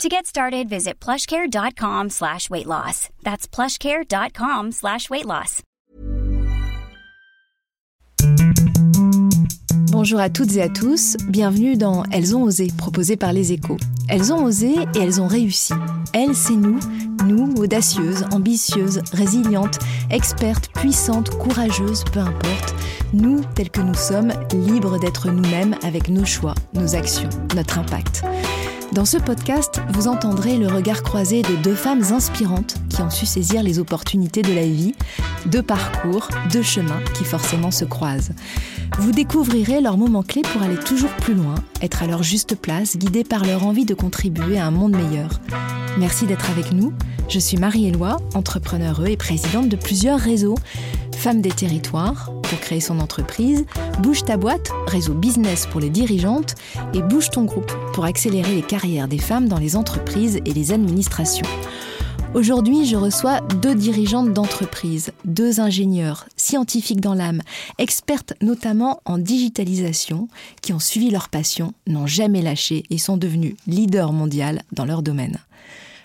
To get started, visit plushcare.com slash weight loss. That's plushcare.com slash weight loss. Bonjour à toutes et à tous, bienvenue dans Elles ont osé, proposé par les échos. Elles ont osé et elles ont réussi. Elles, c'est nous, nous, audacieuses, ambitieuses, résilientes, expertes, puissantes, courageuses, peu importe. Nous, tels que nous sommes, libres d'être nous-mêmes avec nos choix, nos actions, notre impact. Dans ce podcast, vous entendrez le regard croisé de deux femmes inspirantes qui ont su saisir les opportunités de la vie, deux parcours, deux chemins qui forcément se croisent. Vous découvrirez leurs moments clés pour aller toujours plus loin, être à leur juste place, guidés par leur envie de contribuer à un monde meilleur. Merci d'être avec nous. Je suis Marie-Éloi, entrepreneure et présidente de plusieurs réseaux. Femme des territoires, pour créer son entreprise, Bouge ta boîte, réseau business pour les dirigeantes, et Bouge ton groupe, pour accélérer les carrières des femmes dans les entreprises et les administrations. Aujourd'hui, je reçois deux dirigeantes d'entreprise, deux ingénieurs, scientifiques dans l'âme, expertes notamment en digitalisation, qui ont suivi leur passion, n'ont jamais lâché et sont devenues leaders mondiales dans leur domaine.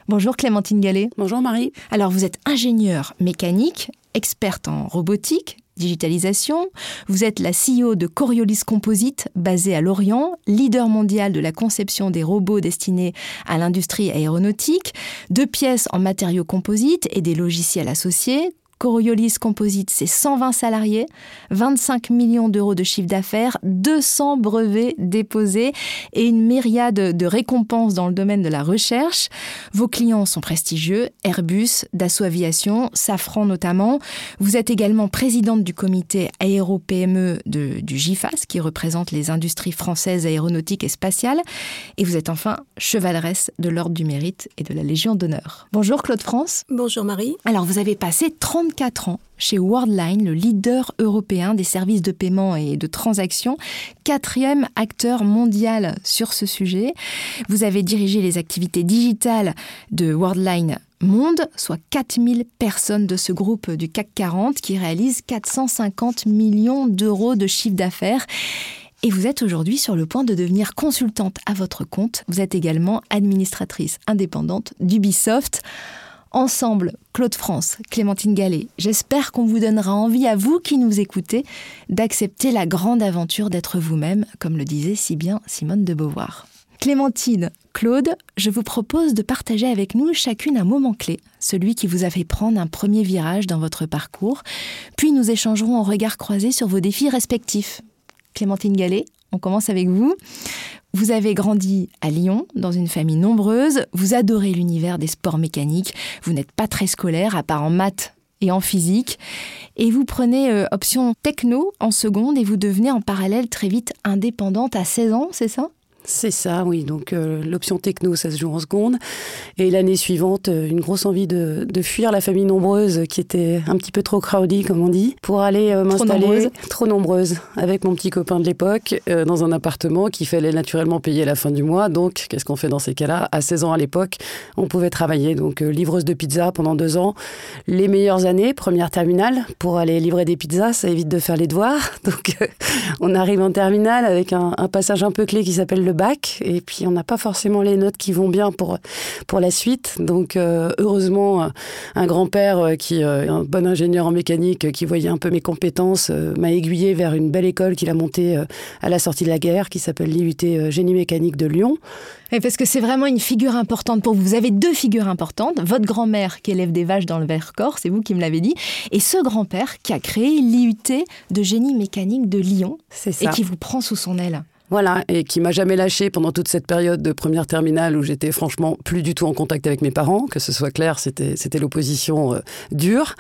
Bonjour Clémentine Gallet. Bonjour Marie. Alors vous êtes ingénieure mécanique, experte en robotique, digitalisation. Vous êtes la CEO de Coriolis Composite, basée à Lorient, leader mondial de la conception des robots destinés à l'industrie aéronautique, de pièces en matériaux composites et des logiciels associés, Coriolis Composite, c'est 120 salariés, 25 millions d'euros de chiffre d'affaires, 200 brevets déposés et une myriade de récompenses dans le domaine de la recherche. Vos clients sont prestigieux, Airbus, Dassault Aviation, Safran notamment. Vous êtes également présidente du comité aéro-PME du GIFAS, qui représente les industries françaises aéronautiques et spatiales. Et vous êtes enfin chevaleresse de l'Ordre du Mérite et de la Légion d'honneur. Bonjour Claude France. Bonjour Marie. Alors vous avez passé 30 34 ans chez Worldline, le leader européen des services de paiement et de transactions, quatrième acteur mondial sur ce sujet. Vous avez dirigé les activités digitales de Worldline Monde, soit 4000 personnes de ce groupe du CAC 40 qui réalisent 450 millions d'euros de chiffre d'affaires. Et vous êtes aujourd'hui sur le point de devenir consultante à votre compte. Vous êtes également administratrice indépendante d'Ubisoft. Ensemble, Claude France, Clémentine Gallet, j'espère qu'on vous donnera envie à vous qui nous écoutez d'accepter la grande aventure d'être vous-même, comme le disait si bien Simone de Beauvoir. Clémentine, Claude, je vous propose de partager avec nous chacune un moment clé, celui qui vous a fait prendre un premier virage dans votre parcours, puis nous échangerons en regard croisé sur vos défis respectifs. Clémentine Gallet, on commence avec vous. Vous avez grandi à Lyon, dans une famille nombreuse, vous adorez l'univers des sports mécaniques, vous n'êtes pas très scolaire, à part en maths et en physique, et vous prenez euh, option techno en seconde et vous devenez en parallèle très vite indépendante à 16 ans, c'est ça? C'est ça, oui. Donc euh, l'option techno, ça se joue en seconde. Et l'année suivante, euh, une grosse envie de, fuir la famille nombreuse qui était un petit peu trop crowded, comme on dit, pour aller euh, m'installer trop nombreuse avec mon petit copain de l'époque dans un appartement qu'il fallait naturellement payer à la fin du mois. Donc qu'est-ce qu'on fait dans ces cas-là? À 16 ans à l'époque, on pouvait travailler. Donc livreuse de pizza pendant deux ans. Les meilleures années, première terminale, pour aller livrer des pizzas, ça évite de faire les devoirs. Donc on arrive en terminale avec un, un passage un peu clé qui s'appelle le bac et puis on n'a pas forcément les notes qui vont bien pour pour la suite. Donc euh, heureusement un grand-père euh, qui euh, un bon ingénieur en mécanique qui voyait un peu mes compétences m'a aiguillé vers une belle école qu'il a montée à la sortie de la guerre qui s'appelle l'IUT Génie mécanique de Lyon. Et parce que c'est vraiment une figure importante pour vous. Vous avez deux figures importantes. Votre grand-mère qui élève des vaches dans le Vercors, c'est vous qui me l'avez dit, et ce grand-père qui a créé l'IUT de génie mécanique de Lyon et qui vous prend sous son aile. Voilà, et qui m'a jamais lâché pendant toute cette période de première terminale où j'étais franchement plus du tout en contact avec mes parents, que ce soit clair, c'était c'était l'opposition euh, dure.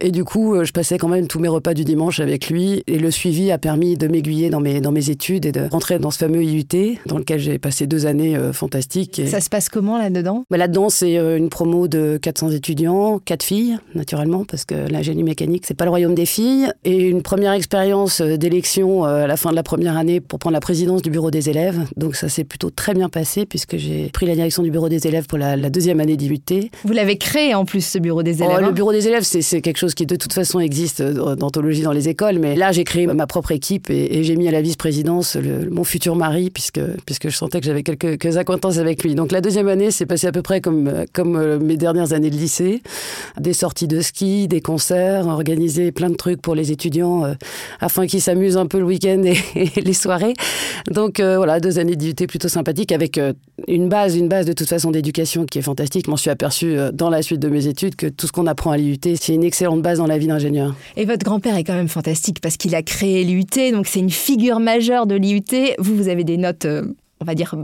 Et du coup, euh, je passais quand même tous mes repas du dimanche avec lui, et le suivi a permis de m'aiguiller dans mes dans mes études et de rentrer dans ce fameux IUT dans lequel j'ai passé deux années euh, fantastiques. Et... Ça se passe comment là-dedans? Bah, Là-dedans, c'est une promo de 400 étudiants, quatre filles naturellement, parce que l'ingénierie mécanique c'est pas le royaume des filles, et une première expérience d'élection à la fin de la première année pour prendre la présidence du bureau des élèves. Donc ça s'est plutôt très bien passé puisque j'ai pris la direction du bureau des élèves pour la, deuxième année d'IUT. Vous l'avez créé en plus ce bureau des élèves oh, Le hein bureau des élèves, c'est quelque chose qui de toute façon existe d'anthologie dans les écoles. Mais là, j'ai créé ma propre équipe et, j'ai mis à la vice-présidence mon futur mari puisque, puisque je sentais que j'avais quelques, quelques, acquaintances avec lui. Donc la deuxième année, c'est passé à peu près comme, comme euh, mes dernières années de lycée. Des sorties de ski, des concerts, organiser plein de trucs pour les étudiants euh, afin qu'ils s'amusent un peu le week-end et, et les soirées. Donc euh, voilà, deux années d'IUT plutôt sympathiques avec euh, une base, une base de toute façon d'éducation qui est fantastique. M'en suis aperçu euh, dans la suite de mes études que tout ce qu'on apprend à l'IUT, c'est une excellente base dans la vie d'ingénieur. Et votre grand-père est quand même fantastique parce qu'il a créé l'IUT, donc c'est une figure majeure de l'IUT. Vous, vous avez des notes on va dire,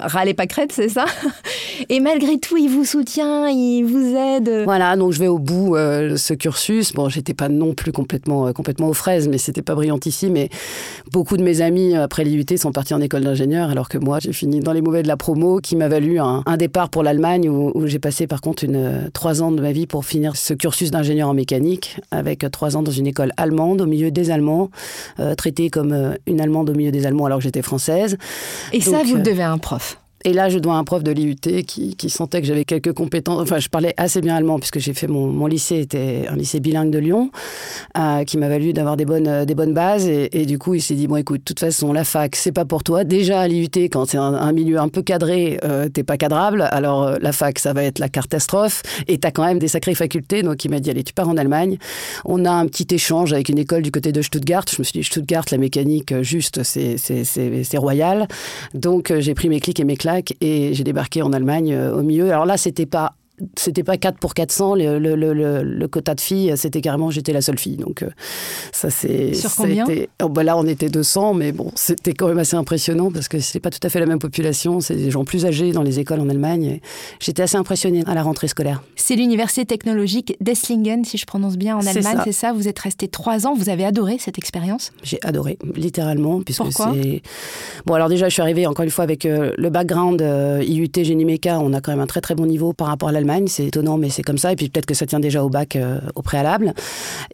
râler pas crête, c'est ça Et malgré tout, il vous soutient, il vous aide. Voilà, donc je vais au bout euh, ce cursus. Bon, j'étais pas non plus complètement, euh, complètement aux fraises, mais c'était pas brillantissime. Mais beaucoup de mes amis, euh, après l'IUT, sont partis en école d'ingénieur, alors que moi, j'ai fini dans les mauvais de la promo, qui m'a valu un, départ pour l'Allemagne, où, j'ai passé par contre une, trois ans de ma vie pour finir ce cursus d'ingénieur en mécanique, avec trois ans dans une école allemande, au milieu des Allemands, traitée comme une Allemande au milieu des Allemands, alors que j'étais française. Et ça, vous le devez à un prof et là, je dois un prof de l'IUT qui, sentait que j'avais quelques compétences. Enfin, je parlais assez bien allemand puisque j'ai fait mon, mon, lycée était un lycée bilingue de Lyon, euh, qui m'a valu d'avoir des bonnes des bonnes bases. Et, du coup, il s'est dit bon, écoute, de toute façon, la fac, c'est pas pour toi. Déjà à l'IUT, quand c'est un, milieu un peu cadré, euh, t'es pas cadrable. Alors euh, la fac, ça va être la catastrophe. Et t'as quand même des sacrées facultés. Donc il m'a dit allez, tu pars en Allemagne. On a un petit échange avec une école du côté de Stuttgart. Je me suis dit Stuttgart, la mécanique, juste, c'est royal. Donc j'ai pris mes clics et mes et j'ai débarqué en Allemagne euh, au milieu. Alors là, c'était pas c'était pas 4 pour 400, le, le, le, le quota de filles, c'était carrément j'étais la seule fille. Donc euh, ça c'est. Sur combien oh, bah Là on était 200, mais bon, c'était quand même assez impressionnant parce que c'est pas tout à fait la même population, c'est des gens plus âgés dans les écoles en Allemagne. J'étais assez impressionnée à la rentrée scolaire. C'est l'université technologique d'Esslingen, si je prononce bien, en Allemagne, c'est ça? Vous êtes resté 3 ans, vous avez adoré cette expérience? J'ai adoré, littéralement. Puisque Pourquoi? Bon alors déjà je suis arrivée encore une fois avec euh, le background euh, IUT Génie Méca, on a quand même un très très bon niveau par rapport à l'Allemagne c'est étonnant, mais c'est comme ça. Et puis peut-être que ça tient déjà au bac euh, au préalable.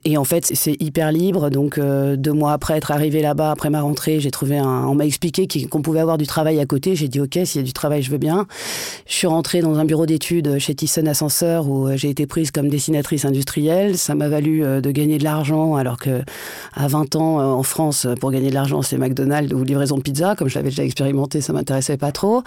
Et en fait, c'est hyper libre. Donc euh, deux mois après être arrivé là-bas, après ma rentrée, j'ai trouvé. On m'a expliqué qu'on pouvait avoir du travail à côté. J'ai dit ok, s'il y a du travail, je veux bien. Je suis rentrée dans un bureau d'études chez Thyssen Ascenseur où euh, j'ai été prise comme dessinatrice industrielle. Ça m'a valu de gagner de l'argent, alors que à 20 ans en France, pour gagner de l'argent, c'est McDonald's ou livraison de pizza. Comme je l'avais déjà expérimenté, ça m'intéressait pas trop.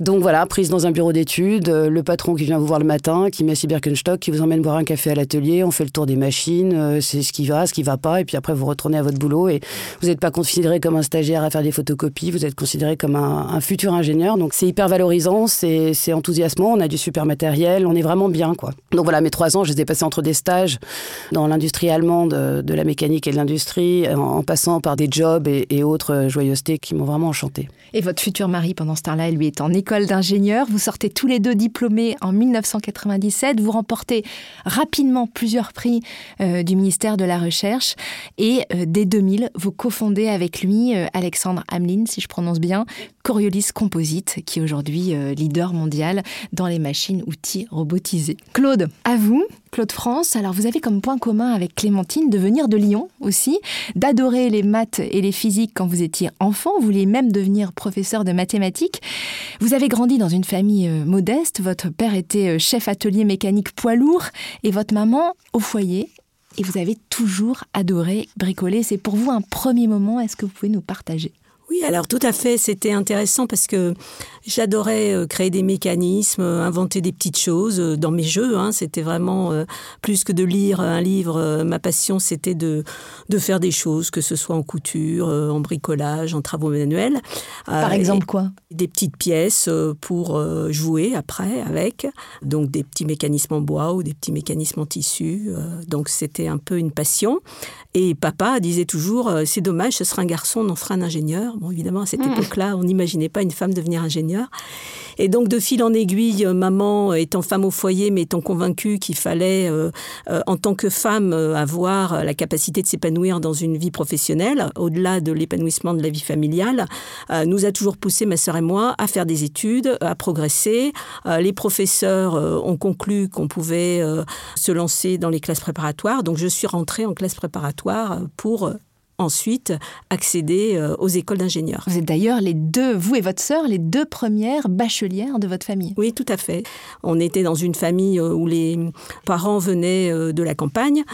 Donc voilà, prise dans un bureau d'études, le patron qui vient vous voir le matin qui met à Birkenstock, qui vous emmène boire un café à l'atelier, on fait le tour des machines, euh, c'est ce qui va, ce qui va pas, et puis après vous retournez à votre boulot et vous n'êtes pas considéré comme un stagiaire à faire des photocopies, vous êtes considéré comme un, futur ingénieur. Donc c'est hyper valorisant, c'est enthousiasmant, on a du super matériel, on est vraiment bien quoi. Donc voilà, mes trois ans, je les ai passés entre des stages dans l'industrie allemande de la mécanique et de l'industrie, en, passant par des jobs et, autres joyeusetés qui m'ont vraiment enchanté. Et votre futur mari pendant ce temps-là, lui est en école d'ingénieur. Vous sortez tous les deux diplômés en 1997. Vous remportez rapidement plusieurs prix euh, du ministère de la Recherche. Et euh, dès 2000, vous cofondez avec lui, euh, Alexandre Hamelin, si je prononce bien, Coriolis Composite, qui est aujourd'hui leader mondial dans les machines-outils robotisées. Claude, à vous. Claude France, alors vous avez comme point commun avec Clémentine de venir de Lyon aussi, d'adorer les maths et les physiques quand vous étiez enfant, vous vouliez même devenir professeur de mathématiques. Vous avez grandi dans une famille euh, modeste, votre père était euh, chef atelier mécanique poids lourd et votre maman au foyer. Et vous avez toujours adoré bricoler. C'est pour vous un premier moment. Est-ce que vous pouvez nous partager? Oui, alors tout à fait, c'était intéressant parce que j'adorais euh, créer des mécanismes, euh, inventer des petites choses euh, dans mes jeux. Hein. C'était vraiment plus que de lire un livre. Ma passion, c'était de, de faire des choses, que ce soit en couture, en bricolage, en travaux manuels. Par exemple quoi? Des petites pièces pour jouer après avec. Donc des petits mécanismes en bois ou des petits mécanismes en tissu. Donc c'était un peu une passion. Et papa disait toujours, c'est dommage, ce sera un garçon, on en fera un ingénieur. Bon, Évidemment, à cette mmh. époque-là, on n'imaginait pas une femme devenir ingénieure. Et donc, de fil en aiguille, maman étant femme au foyer, mais étant convaincue qu'il fallait, en tant que femme, avoir la capacité de s'épanouir dans une vie professionnelle, au-delà de l'épanouissement de la vie familiale, nous a toujours poussé, ma sœur et moi, à faire des études, à progresser. les professeurs ont conclu qu'on pouvait se lancer dans les classes préparatoires. Donc, je suis rentrée en classe préparatoire pour ensuite accéder euh, aux écoles d'ingénieurs. Vous êtes d'ailleurs les deux, vous et votre sœur, les deux premières bachelières de votre famille. Oui, tout à fait. On était dans une famille euh, où les parents venaient euh, de la campagne,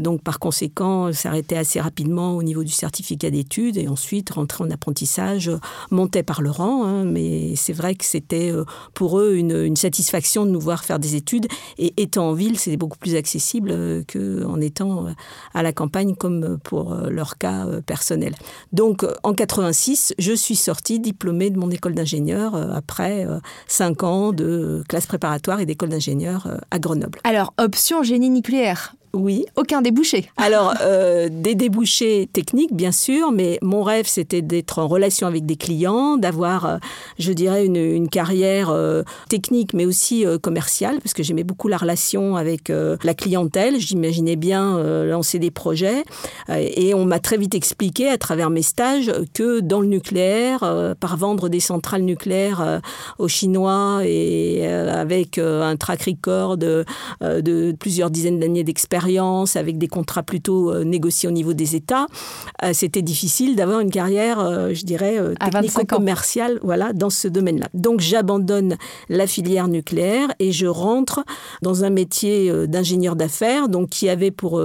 donc par conséquent, s'arrêtait assez rapidement au niveau du certificat d'études et ensuite rentrer en apprentissage, montait par le rang, hein, mais c'est vrai que c'était pour eux une, satisfaction de nous voir faire des études et étant en ville, c'est beaucoup plus accessible qu'en étant à la campagne comme pour leur cas euh, personnel. Donc en 86, je suis sortie diplômée de mon école d'ingénieur euh, après euh, cinq ans de classe préparatoire et d'école d'ingénieur à Grenoble. Alors option génie nucléaire, oui. Aucun débouché. Alors, euh, des débouchés techniques, bien sûr, mais mon rêve, c'était d'être en relation avec des clients, d'avoir, euh, je dirais, une, carrière euh, technique, mais aussi commerciale, parce que j'aimais beaucoup la relation avec la clientèle. J'imaginais bien lancer des projets. et on m'a très vite expliqué, à travers mes stages, que dans le nucléaire, par vendre des centrales nucléaires aux Chinois et avec un track record de, de plusieurs dizaines d'années d'expérience, avec des contrats plutôt euh, négociés au niveau des États, euh, c'était difficile d'avoir une carrière, euh, je dirais, technico-commerciale voilà, dans ce domaine-là. Donc j'abandonne la filière nucléaire et je rentre dans un métier d'ingénieur d'affaires, donc qui avait pour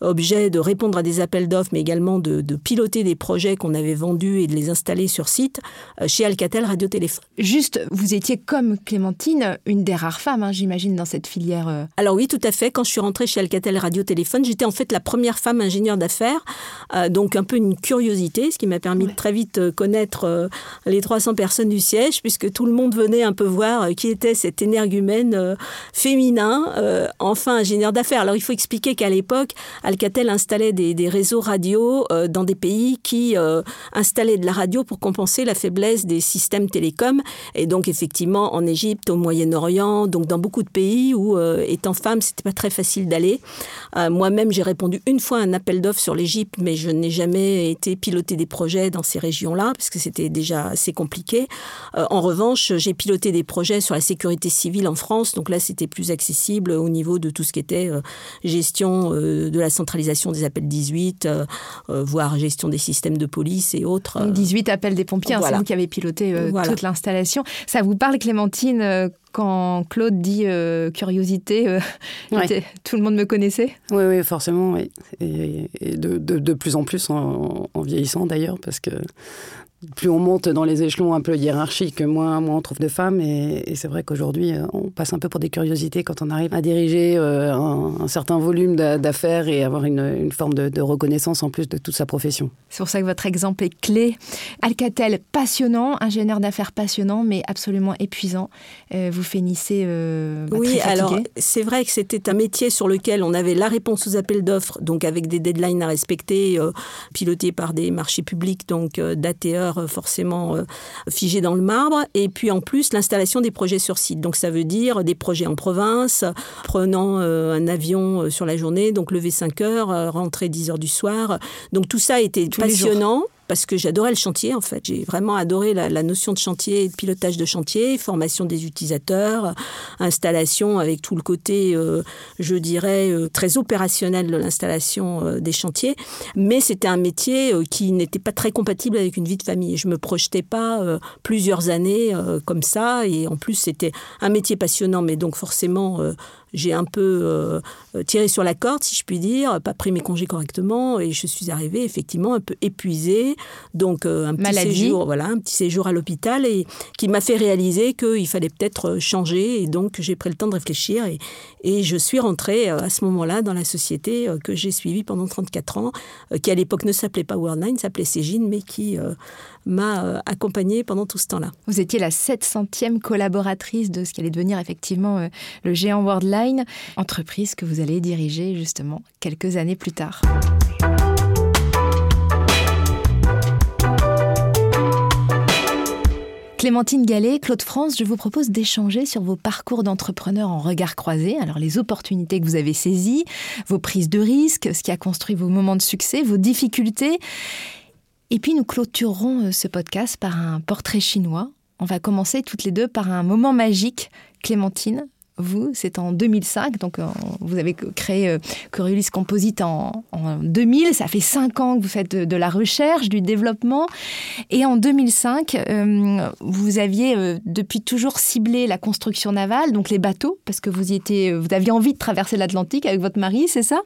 objet de répondre à des appels d'offres, mais également de, piloter des projets qu'on avait vendus et de les installer sur site chez Alcatel Radiotéléphone. Juste, vous étiez comme Clémentine, une des rares femmes, hein, j'imagine, dans cette filière. Alors oui, tout à fait. Quand je suis rentrée chez Alcatel Radio-Téléphone. J'étais en fait la première femme ingénieure d'affaires, euh, donc un peu une curiosité, ce qui m'a permis de très vite euh, connaître euh, les 300 personnes du siège, puisque tout le monde venait un peu voir qui était cet énergumène féminin, enfin ingénieur d'affaires. Alors il faut expliquer qu'à l'époque, Alcatel installait des, réseaux radio dans des pays qui installaient de la radio pour compenser la faiblesse des systèmes télécoms. Et donc effectivement en Égypte, au Moyen-Orient, donc dans beaucoup de pays où étant femme, c'était pas très facile d'aller. Euh, moi-même, j'ai répondu une fois à un appel d'offres sur l'Égypte, mais je n'ai jamais été piloter des projets dans ces régions-là, parce que c'était déjà assez compliqué. Euh, en revanche, j'ai piloté des projets sur la sécurité civile en France, donc là, c'était plus accessible au niveau de tout ce qui était euh, gestion de la centralisation des appels 18, voire gestion des systèmes de police et autres. 18 appels des pompiers, hein, c'est vous qui avez piloté toute l'installation. Ça vous parle, Clémentine, quand Claude dit euh, curiosité, euh, tout le monde me connaissait Oui, oui, forcément. Oui. Et, de, de, plus en plus en, en vieillissant d'ailleurs, parce que plus on monte dans les échelons un peu hiérarchiques, moins, moins on trouve de femmes. Et, c'est vrai qu'aujourd'hui, euh, on passe un peu pour des curiosités quand on arrive à diriger euh, un, certain volume d'affaires et avoir une, forme de, reconnaissance en plus de toute sa profession. C'est pour ça que votre exemple est clé. Alcatel, passionnant, ingénieur d'affaires passionnant, mais absolument épuisant. Euh, vous finissez bah, Oui, alors c'est vrai que c'était un métier sur lequel on avait la réponse aux appels d'offres, donc avec des deadlines à respecter, pilotés par des marchés publics, donc d'ATE euh, forcément euh, figé dans le marbre. Et puis en plus, l'installation des projets sur site. Donc ça veut dire des projets en province, prenant euh, un avion sur la journée, donc lever 5 heures, rentrer 10 heures du soir. Donc tout ça était passionnant parce que j'adorais le chantier en fait. J'ai vraiment adoré la, notion de chantier, de pilotage de chantier, formation des utilisateurs, installation avec tout le côté, euh, je dirais, euh, très opérationnel de l'installation euh, des chantiers. Mais c'était un métier qui n'était pas très compatible avec une vie de famille. Je me projetais pas plusieurs années comme ça. Et en plus, c'était un métier passionnant, mais donc forcément j'ai un peu euh, tiré sur la corde, si je puis dire, pas pris mes congés correctement, et je suis arrivée effectivement un peu épuisée. Donc euh, un petit séjour, voilà, un petit séjour à l'hôpital, et qui m'a fait réaliser qu'il fallait peut-être changer. Et donc j'ai pris le temps de réfléchir, et, et je suis rentrée euh, à ce moment-là dans la société que j'ai suivie pendant 34 ans, qui à l'époque ne s'appelait pas Worldline, s'appelait Cégine, mais qui m'a euh, accompagnée pendant tout ce temps-là. Vous étiez la 700e collaboratrice de ce qui allait devenir effectivement euh, le géant Worldline, entreprise que vous allez diriger justement quelques années plus tard. Clémentine Gallet, Claude France, je vous propose d'échanger sur vos parcours d'entrepreneur en regard croisé. Alors les opportunités que vous avez saisies, vos prises de risques, ce qui a construit vos moments de succès, vos difficultés. Et puis nous clôturerons euh, ce podcast par un portrait chinois. On va commencer toutes les deux par un moment magique. Clémentine, vous, c'est en 2005, donc euh, vous avez créé euh, Coriolis Composite en, 2000, ça fait cinq ans que vous faites de, la recherche, du développement, et en 2005, euh, vous aviez depuis toujours ciblé la construction navale, donc les bateaux, parce que vous y étiez, vous aviez envie de traverser l'Atlantique avec votre mari, c'est ça?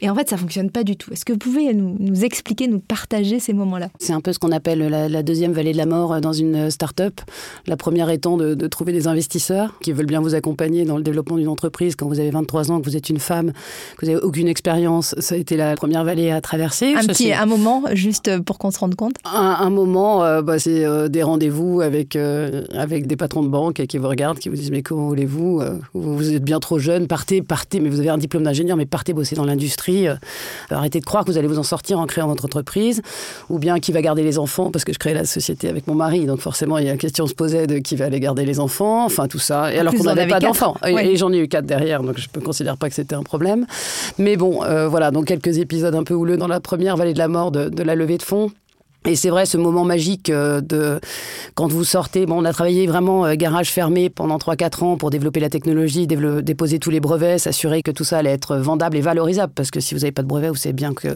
Et en fait, ça fonctionne pas du tout. Est-ce que vous pouvez nous, expliquer, nous partager ces moments-là? C'est un peu ce qu'on appelle la, deuxième vallée de la mort dans une start-up. La première étant de, de trouver des investisseurs qui veulent bien vous accompagner dans le développement d'une entreprise, quand vous avez 23 ans, que vous êtes une femme, que vous n'avez aucune expérience, ça a été la première vallée à traverser. Un petit un moment, juste pour qu'on se rende compte Un, moment, euh, bah, c'est euh, des rendez-vous avec, euh, avec des patrons de banque qui vous regardent, qui vous disent Mais comment voulez-vous Vous êtes bien trop jeune, partez, partez, mais vous avez un diplôme d'ingénieur, mais partez bosser dans l'industrie. arrêtez de croire que vous allez vous en sortir en créant votre entreprise. Ou bien qui va garder les enfants, parce que je crée la société avec mon mari, donc forcément, il y a la question se posait de qui va aller garder les enfants, enfin tout ça. Et alors qu'on n'avait pas d'enfants. Et j'en ai eu quatre derrière, donc je ne considère pas que c'était un problème. Mais bon, euh, voilà, donc quelques épisodes un peu houleux dans la première vallée de la mort de la levée de fonds. Et c'est vrai, ce moment magique euh, de quand vous sortez. Bon, on a travaillé vraiment euh, garage fermé pendant 3-4 ans pour développer la technologie, déposer tous les brevets, s'assurer que tout ça allait être vendable et valorisable. Parce que si vous n'avez pas de brevet, vous savez bien que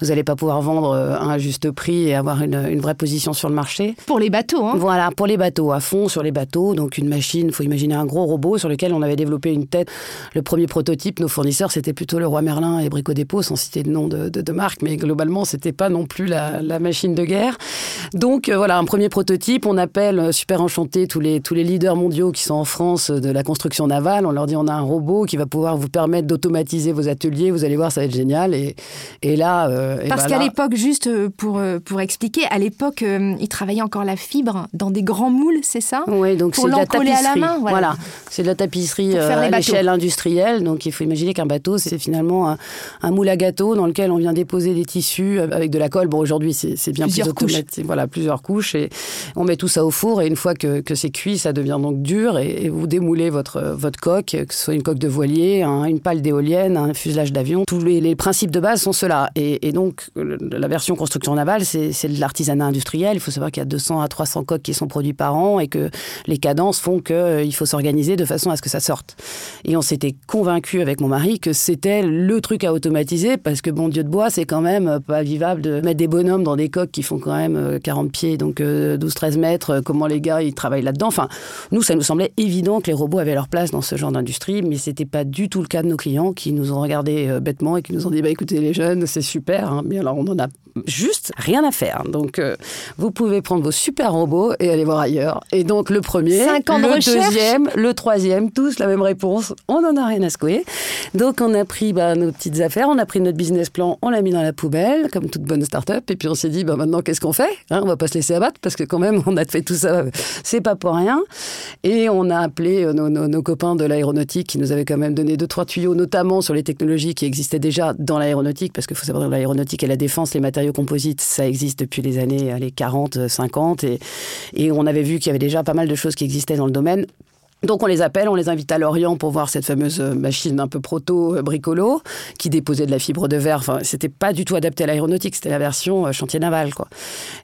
vous n'allez pas pouvoir vendre euh, à un juste prix et avoir une, une, vraie position sur le marché. Pour les bateaux, hein Voilà, pour les bateaux, à fond sur les bateaux. Donc une machine, il faut imaginer un gros robot sur lequel on avait développé une tête. Le premier prototype, nos fournisseurs, c'était plutôt le Roi Merlin et Brico Dépôt, sans citer de nom de, de, de marque. Mais globalement, c'était pas non plus la, la machine de guerre. Donc euh, voilà, un premier prototype. On appelle euh, super enchanté tous les, tous les leaders mondiaux qui sont en France de la construction navale. On leur dit on a un robot qui va pouvoir vous permettre d'automatiser vos ateliers. Vous allez voir, ça va être génial. Et, et là. Euh, Parce qu'à l'époque, juste pour, pour expliquier, à l'époque, ils travaillaient encore la fibre dans des grands moules, c'est ça? Oui, donc c'est de la tapisserie. À la main, voilà. c'est de la tapisserie à l'échelle industrielle. Donc il faut imaginer qu'un bateau, c'est finalement un, un, moule à gâteau dans lequel on vient déposer des tissus avec de la colle. Bon, aujourd'hui, c'est bien plus automatisé voilà, plusieurs couches et on met tout ça au four et une fois que, c'est cuit, ça devient donc dur et, vous démoulez votre, votre coque, que ce soit une coque de voilier, une pale d'éolienne, un fuselage d'avion. Tous les, principes de base sont ceux-là. Et, donc, la version construction navale, c'est de l'artisanat industriel. Il faut savoir qu'il y a 200 à 300 coques qui sont produits par an et que les cadences font qu'il euh, faut s'organiser de façon à ce que ça sorte. Et on s'était convaincu avec mon mari que c'était le truc à automatiser parce que bon Dieu de bois, c'est quand même pas vivable de mettre des bonhommes dans des coques qui font quand même 40 pieds, donc 12-13 euh, mètres, euh, comment les gars ils travaillent là-dedans. Enfin, nous, ça nous semblait évident que les robots avaient leur place dans ce genre d'industrie, mais c'était pas du tout le cas de nos clients qui nous ont regardé euh, bêtement et qui nous ont dit bah écoutez les jeunes, c'est super, hein. mais alors on en a juste rien à faire. Donc vous pouvez prendre vos super robots et aller voir ailleurs. Et donc le premier, le deuxième, le troisième, tous la même réponse. On n'en a rien à secouer. Donc on a pris bah, nos petites affaires, on a pris notre business plan, on l'a mis dans la poubelle comme toute bonne start-up, et puis on s'est dit bah maintenant qu'est-ce qu'on fait hein On va pas se laisser abattre parce que quand même, on a fait tout ça, c'est pas pour rien. Et on a appelé euh, nos, copains de l'aéronautique qui nous avaient quand même donné deux, trois tuyaux, notamment sur les technologies qui existaient déjà dans l'aéronautique, parce qu'il faut savoir que l'aéronautique et la défense, les matériaux composites, ça existe depuis les années les 40, 50. Et, et on avait vu qu'il y avait déjà pas mal de choses qui existaient dans le domaine. Donc on les appelle, on les invite à Lorient pour voir cette fameuse euh, machine un peu proto euh, qui déposait de la fibre de verre. Enfin, c'était pas du tout adapté à l'aéronautique, c'était la version euh, chantier naval, quoi.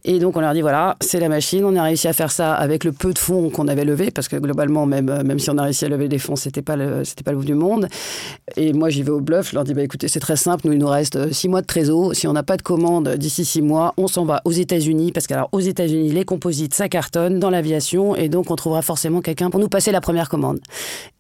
Et donc on leur dit voilà, c'est la machine. On a réussi à faire ça avec le peu de fonds qu'on avait levé parce que globalement, même même si on a réussi à lever des fonds, c'était pas c'était pas le bout du monde. Et moi j'y vais au bluff. Je leur dis bah écoutez, c'est très simple. Nous il nous reste six mois de trésor. Si on n'a pas de commande d'ici six mois, on s'en va aux États-Unis parce qu'alors aux États-Unis les composites ça cartonne dans l'aviation et donc on trouvera forcément quelqu'un pour nous passer la première commande.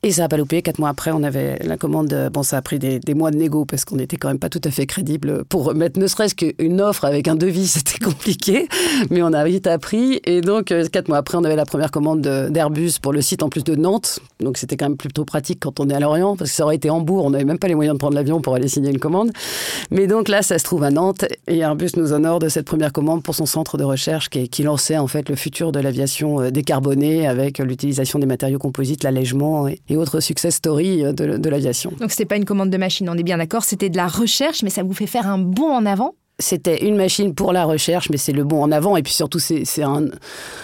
Et ça n'a pas loupé. Quatre mois après, on avait la commande. Bon, ça a pris des, mois de négo parce qu'on n'était quand même pas tout à fait crédible pour remettre ne serait-ce qu'une offre avec un devis, c'était compliqué. Mais on a vite appris. Et donc, euh, quatre mois après, on avait la première commande d'Airbus pour le site en plus de Nantes. Donc, c'était quand même plutôt pratique quand on est à Lorient parce que ça aurait été Hambourg. On n'avait même pas les moyens de prendre l'avion pour aller signer une commande. Mais donc là, ça se trouve à Nantes et Airbus nous honore de cette première commande pour son centre de recherche qui, lançait en fait le futur de l'aviation euh, décarbonée avec l'utilisation des matériaux composites, la et, autres success stories de, l'aviation. Donc c'était pas une commande de machine, on est bien d'accord, c'était de la recherche, mais ça vous fait faire un bond en avant? C'était une machine pour la recherche, mais c'est le bon en avant. Et puis surtout, c'est un.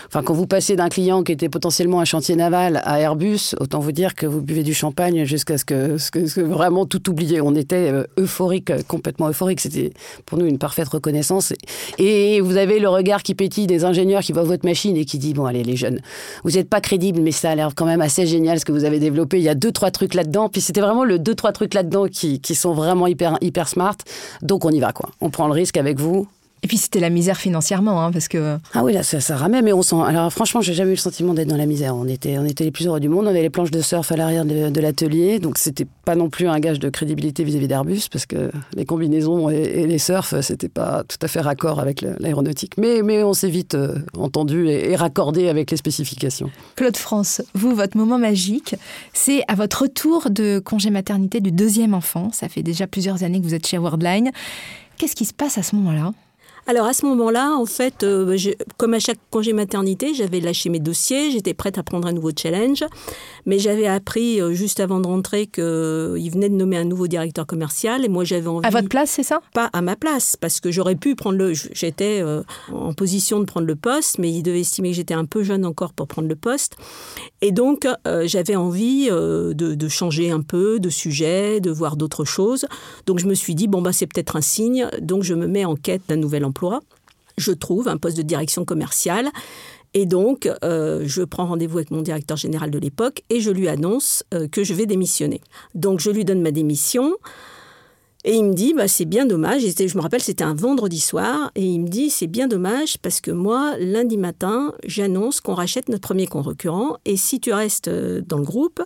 Enfin, quand vous passez d'un client qui était potentiellement un chantier naval à Airbus, autant vous dire que vous buvez du champagne jusqu'à ce que, vraiment tout oublier. On était euh, euphorique, complètement euphorique. C'était pour nous une parfaite reconnaissance. Et vous avez le regard qui pétille des ingénieurs qui voient votre machine et qui dit bon, allez, les jeunes, vous n'êtes pas crédibles, mais ça a l'air quand même assez génial ce que vous avez développé. Il y a deux, trois trucs là-dedans. Puis c'était vraiment le deux, trois trucs là-dedans qui, qui sont vraiment hyper, hyper smart. Donc on y va, quoi. On prend le risque avec vous. Et puis c'était la misère financièrement, hein, parce que... Ah oui, là, ça, ça ramait, mais on sent... Alors franchement, j'ai jamais eu le sentiment d'être dans la misère. On était, on était les plus heureux du monde, on avait les planches de surf à l'arrière de, l'atelier, donc c'était pas non plus un gage de crédibilité vis-à-vis d'Airbus, parce que les combinaisons et, les surfs, c'était pas tout à fait raccord avec l'aéronautique. Mais, mais on s'est vite euh, entendu et, et, raccordé avec les spécifications. Claude France, vous, votre moment magique, c'est à votre retour de congé maternité du deuxième enfant. Ça fait déjà plusieurs années que vous êtes chez Worldline. Qu'est-ce qui se passe à ce moment-là? Alors à ce moment-là, en fait, euh, bah, comme à chaque congé maternité, j'avais lâché mes dossiers, j'étais prête à prendre un nouveau challenge, mais j'avais appris euh, juste avant de rentrer qu'il euh, venait de nommer un nouveau directeur commercial et moi j'avais envie... À votre place, c'est ça? Pas à ma place, parce que j'aurais pu prendre le... J'étais en position de prendre le poste, mais il devait estimer que j'étais un peu jeune encore pour prendre le poste. Et donc j'avais envie de, de, changer un peu de sujet, de voir d'autres choses. Donc je me suis dit, bon, bah, c'est peut-être un signe, donc je me mets en quête d'un nouvel emploi je trouve un poste de direction commerciale. Et donc, euh, je prends rendez-vous avec mon directeur général de l'époque et je lui annonce euh, que je vais démissionner. Donc, je lui donne ma démission. Et il me dit, bah, c'est bien dommage. je me rappelle, c'était un vendredi soir. Et il me dit, c'est bien dommage parce que moi, lundi matin, j'annonce qu'on rachète notre premier concurrent. Et si tu restes euh, dans le groupe,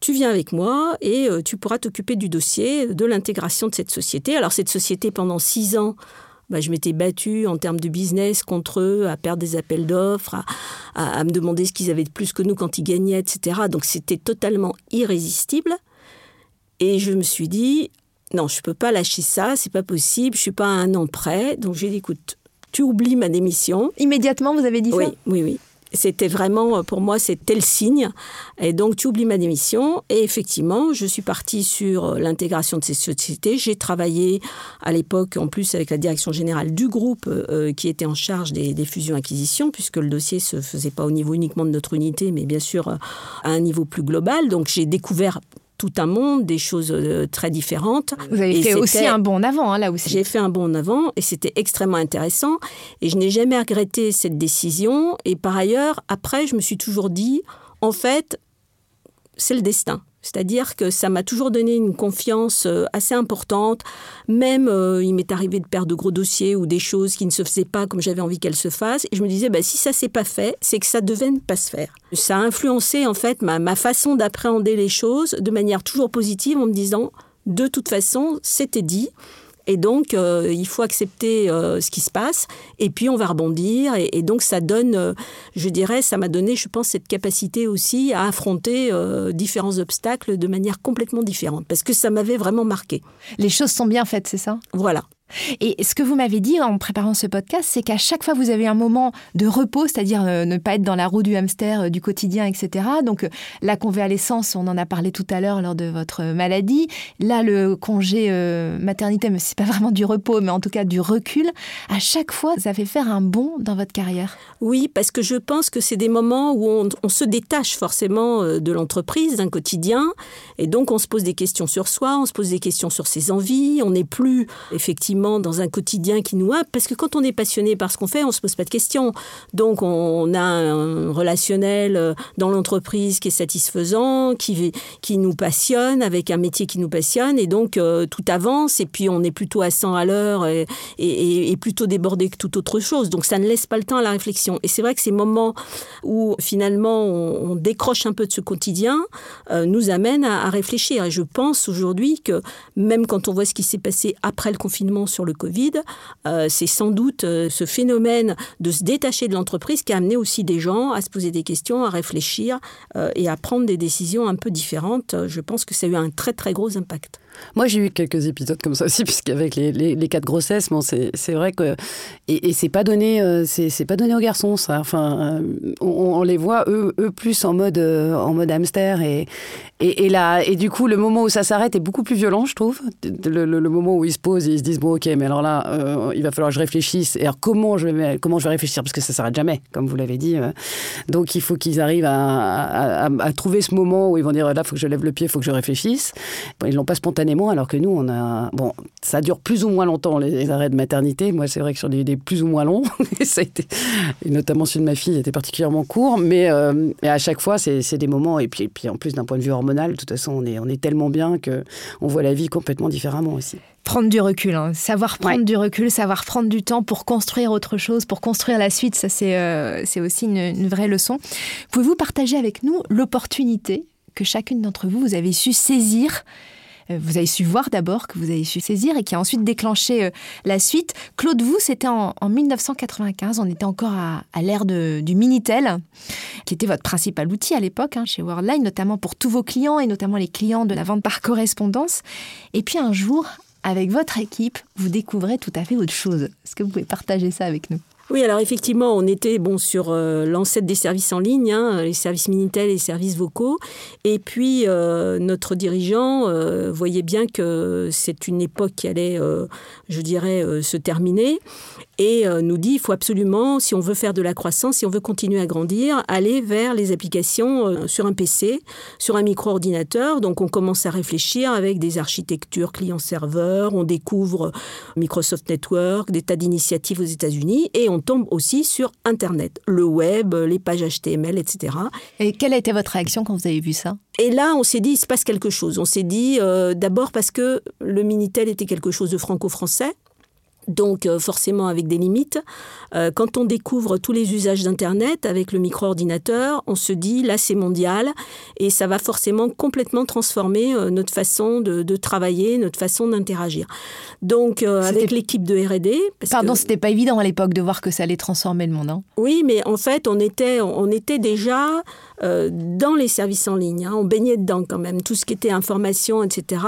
tu viens avec moi et tu pourras t'occuper du dossier de l'intégration de cette société. Alors, cette société, pendant six ans, bah, je m'étais battue en termes de business contre eux, à perdre des appels d'offres, à, me demander ce qu'ils avaient de plus que nous quand ils gagnaient, etc. Donc c'était totalement irrésistible. Et je me suis dit, non, je ne peux pas lâcher ça, c'est pas possible, je suis pas à un an près. Donc j'ai dit, écoute, tu oublies ma démission. Immédiatement, vous avez dit ça? Oui, oui. C'était vraiment, pour moi, c'était le signe. Et donc, tu oublies ma démission. Et effectivement, je suis partie sur l'intégration de ces sociétés. J'ai travaillé à l'époque, en plus, avec la direction générale du groupe euh, qui était en charge des, des fusions-acquisitions, puisque le dossier se faisait pas au niveau uniquement de notre unité, mais bien sûr à un niveau plus global. Donc, j'ai découvert tout un monde, des choses euh, très différentes. Vous avez fait aussi un bond en avant, hein, là aussi. J'ai fait un bond en avant et c'était extrêmement intéressant. Et je n'ai jamais regretté cette décision. Et par ailleurs, après, je me suis toujours dit, en fait, c'est le destin. C'est-à-dire que ça m'a toujours donné une confiance euh, assez importante. Même, euh, il m'est arrivé de perdre de gros dossiers ou des choses qui ne se faisaient pas comme j'avais envie qu'elles se fassent. Et je me disais, bah, si ça s'est pas fait, c'est que ça devait ne pas se faire. Ça a influencé, en fait, ma, ma façon d'appréhender les choses de manière toujours positive en me disant, de toute façon, c'était dit. Et donc, euh, il faut accepter euh, ce qui se passe, et puis on va rebondir. Et, donc, ça donne, euh, je dirais, ça m'a donné, je pense, cette capacité aussi à affronter différents obstacles de manière complètement différente, parce que ça m'avait vraiment marqué. Les choses sont bien faites, c'est ça? Voilà. Et ce que vous m'avez dit en préparant ce podcast, c'est qu'à chaque fois vous avez un moment de repos, c'est-à-dire euh, ne pas être dans la roue du hamster euh, du quotidien, etc. Donc euh, la convalescence, on en a parlé tout à l'heure lors de votre maladie. Là, le congé maternité, mais c'est pas vraiment du repos, mais en tout cas du recul. À chaque fois, ça fait faire un bond dans votre carrière. Oui, parce que je pense que c'est des moments où on, on se détache forcément de l'entreprise, d'un quotidien, et donc on se pose des questions sur soi, on se pose des questions sur ses envies. On n'est plus effectivement dans un quotidien qui nous a, parce que quand on est passionné par ce qu'on fait, on se pose pas de questions. Donc on a un relationnel euh, dans l'entreprise qui est satisfaisant, qui, qui nous passionne, avec un métier qui nous passionne, et donc euh, tout avance, et puis on est plutôt à 100 à l'heure et, et, plutôt débordé que toute autre chose. Donc ça ne laisse pas le temps à la réflexion. Et c'est vrai que ces moments où finalement on, décroche un peu de ce quotidien euh, nous amènent à, à réfléchir. Et je pense aujourd'hui que même quand on voit ce qui s'est passé après le confinement sur le Covid, euh, c'est sans doute euh, ce phénomène de se détacher de l'entreprise qui a amené aussi des gens à se poser des questions, à réfléchir euh, et à prendre des décisions un peu différentes. Je pense que ça a eu un très très gros impact. Moi, j'ai eu quelques épisodes comme ça aussi, puisqu'avec les, les, les cas de bon, c'est vrai que. Et, et c'est pas donné, euh, pas donné aux garçons, ça. Enfin, euh, on, les voit, eux, eux plus en mode, euh, en mode hamster. Et, et, là, et du coup, le moment où ça s'arrête est beaucoup plus violent, je trouve. Le, le, moment où ils se posent et ils se disent, bon, ok, mais alors là, euh, il va falloir que je réfléchisse. Et alors, comment je vais, comment je vais réfléchir? Parce que ça s'arrête jamais, comme vous l'avez dit. Donc, il faut qu'ils arrivent à, à, à, trouver ce moment où ils vont dire, là, il faut que je lève le pied, il faut que je réfléchisse. Ils l'ont pas spontanément, alors que nous, on a. Bon, ça dure plus ou moins longtemps, les, les arrêts de maternité. Moi, c'est vrai que sur des, des, plus ou moins longs, ça a été, et notamment celui de ma fille était particulièrement court, mais euh, à chaque fois, c'est des moments, et puis, et puis en plus d'un point de vue hormonal, de toute façon, on est, on est tellement bien qu'on voit la vie complètement différemment aussi. Prendre du recul, hein. savoir prendre ouais. du recul, savoir prendre du temps pour construire autre chose, pour construire la suite, ça c'est euh, aussi une, une vraie leçon. Pouvez-vous partager avec nous l'opportunité que chacune d'entre vous, vous avez su saisir vous avez su voir d'abord, que vous avez su saisir et qui a ensuite déclenché euh, la suite. Claude, vous, c'était en, en, 1995, on était encore à, à l'ère du Minitel, qui était votre principal outil à l'époque hein, chez Worldline, notamment pour tous vos clients et notamment les clients de la vente par correspondance. Et puis un jour, avec votre équipe, vous découvrez tout à fait autre chose. Est-ce que vous pouvez partager ça avec nous? Oui, alors effectivement, on était bon sur euh, l'ancêtre des services en ligne, hein, les services Minitel et les services vocaux. Et puis, euh, notre dirigeant euh, voyait bien que c'est une époque qui allait, euh, je dirais, euh, se terminer et euh, nous dit il faut absolument, si on veut faire de la croissance, si on veut continuer à grandir, aller vers les applications euh, sur un PC, sur un micro-ordinateur. Donc on commence à réfléchir avec des architectures client-serveur, on découvre Microsoft Network, des tas d'initiatives aux États-Unis et on tombe aussi sur Internet, le web, les pages HTML, etc. Et quelle a été votre réaction quand vous avez vu ça? Et là, on s'est dit, il se passe quelque chose. On s'est dit, euh, d'abord parce que le Minitel était quelque chose de franco-français, donc euh, forcément avec des limites. Euh, quand on découvre tous les usages d'Internet avec le micro-ordinateur, on se dit là c'est mondial et ça va forcément complètement transformer euh, notre façon de, de, travailler, notre façon d'interagir. Donc euh, avec l'équipe de R&D... Pardon, que... c'était pas évident à l'époque de voir que ça allait transformer le monde. Hein oui, mais en fait on était, on était déjà dans les services en ligne. Hein. On baignait dedans quand même, tout ce qui était information, etc.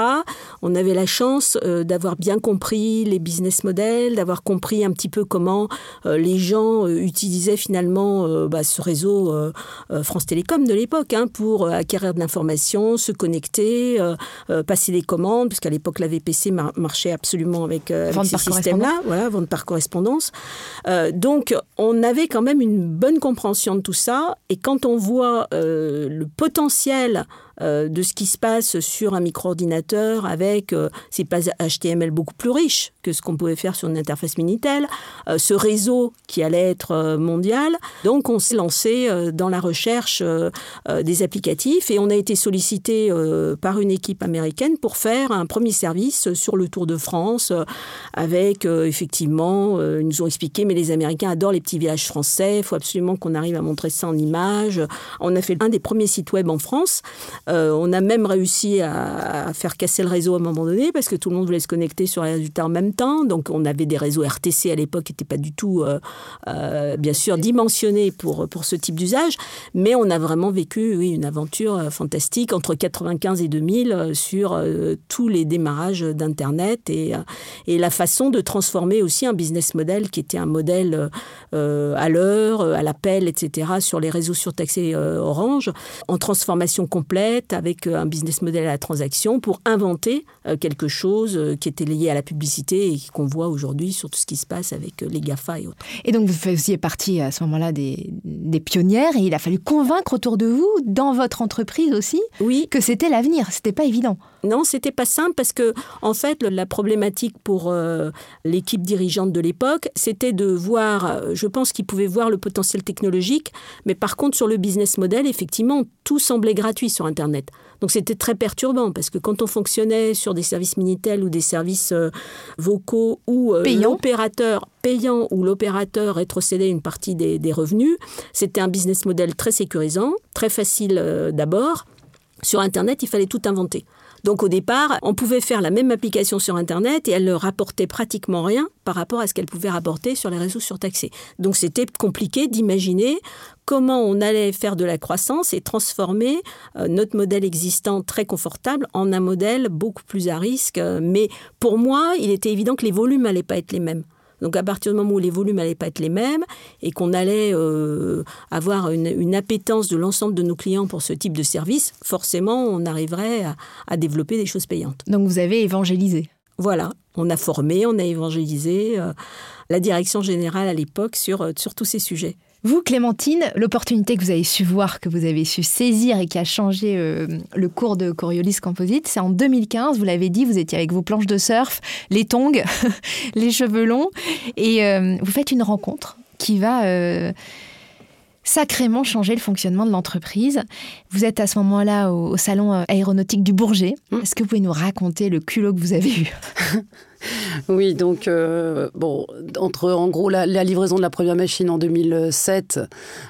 On avait la chance d'avoir bien compris les business models, d'avoir compris un petit peu comment euh, les gens euh, utilisaient finalement euh, bah, ce réseau France Télécom de l'époque hein, pour acquérir de l'information, se connecter, passer des commandes, puisqu'à l'époque la VPC mar marchait absolument avec, avec ces systèmes-là, voilà, vente par correspondance. donc on avait quand même une bonne compréhension de tout ça, et quand on voit le potentiel euh, de ce qui se passe sur un micro-ordinateur avec euh, ces pages HTML beaucoup plus riches que ce qu'on pouvait faire sur une interface Minitel, euh, ce réseau qui allait être euh, mondial. Donc on s'est lancé dans la recherche des applicatifs et on a été sollicité par une équipe américaine pour faire un premier service sur le Tour de France avec effectivement, ils nous ont expliqué, mais les Américains adorent les petits villages français, il faut absolument qu'on arrive à montrer ça en images. On a fait un des premiers sites web en France. Euh, on a même réussi à, faire casser le réseau à un moment donné parce que tout le monde voulait se connecter sur les résultats en même temps. Donc on avait des réseaux RTC à l'époque qui n'étaient pas du tout, euh, euh, bien sûr, dimensionnés pour, pour ce type d'usage. Mais on a vraiment vécu oui, une aventure fantastique entre 95 et 2000 euh, sur tous les démarrages d'Internet et, et la façon de transformer aussi un business model qui était un modèle à l'heure, à l'appel, etc., sur les réseaux surtaxés Orange, en transformation complète avec euh, un business model à la transaction pour inventer euh, quelque chose euh, qui était lié à la publicité et qu'on voit aujourd'hui sur tout ce qui se passe avec les GAFA et autres. Et donc vous faisiez partie à ce moment-là des, des pionnières et il a fallu convaincre autour de vous, dans votre entreprise aussi, oui. que c'était l'avenir. C'était pas évident. Non, c'était pas simple parce que en fait la problématique pour euh, l'équipe dirigeante de l'époque, c'était de voir, je pense qu'ils pouvaient voir le potentiel technologique, mais par contre sur le business model, effectivement, tout semblait gratuit sur internet. Donc c'était très perturbant parce que quand on fonctionnait sur des services Minitel ou des services euh, vocaux où euh, l'opérateur payant ou l'opérateur rétrocédait une partie des, des revenus, c'était un business model très sécurisant, très facile euh, d'abord. Sur internet, il fallait tout inventer. Donc au départ, on pouvait faire la même application sur Internet et elle ne rapportait pratiquement rien par rapport à ce qu'elle pouvait rapporter sur les réseaux surtaxés. Donc c'était compliqué d'imaginer comment on allait faire de la croissance et transformer euh, notre modèle existant très confortable en un modèle beaucoup plus à risque. Mais pour moi, il était évident que les volumes n'allaient pas être les mêmes. Donc à partir du moment où les volumes n'allaient pas être les mêmes et qu'on allait euh, avoir une, appétence de l'ensemble de nos clients pour ce type de service, forcément on arriverait à, développer des choses payantes. Donc vous avez évangélisé Voilà, on a formé, on a évangélisé euh, la direction générale à l'époque sur, euh, sur tous ces sujets. Vous, Clémentine, l'opportunité que vous avez su voir, que vous avez su saisir et qui a changé euh, le cours de Coriolis Composite, c'est en 2015, vous l'avez dit, vous étiez avec vos planches de surf, les tongs, les cheveux longs, et euh, vous faites une rencontre qui va euh, sacrément changer le fonctionnement de l'entreprise. Vous êtes à ce moment-là au, au salon aéronautique du Bourget. Mmh. Est-ce que vous pouvez nous raconter le culot que vous avez eu? Oui, donc, euh, bon, entre en gros la, livraison de la première machine en 2007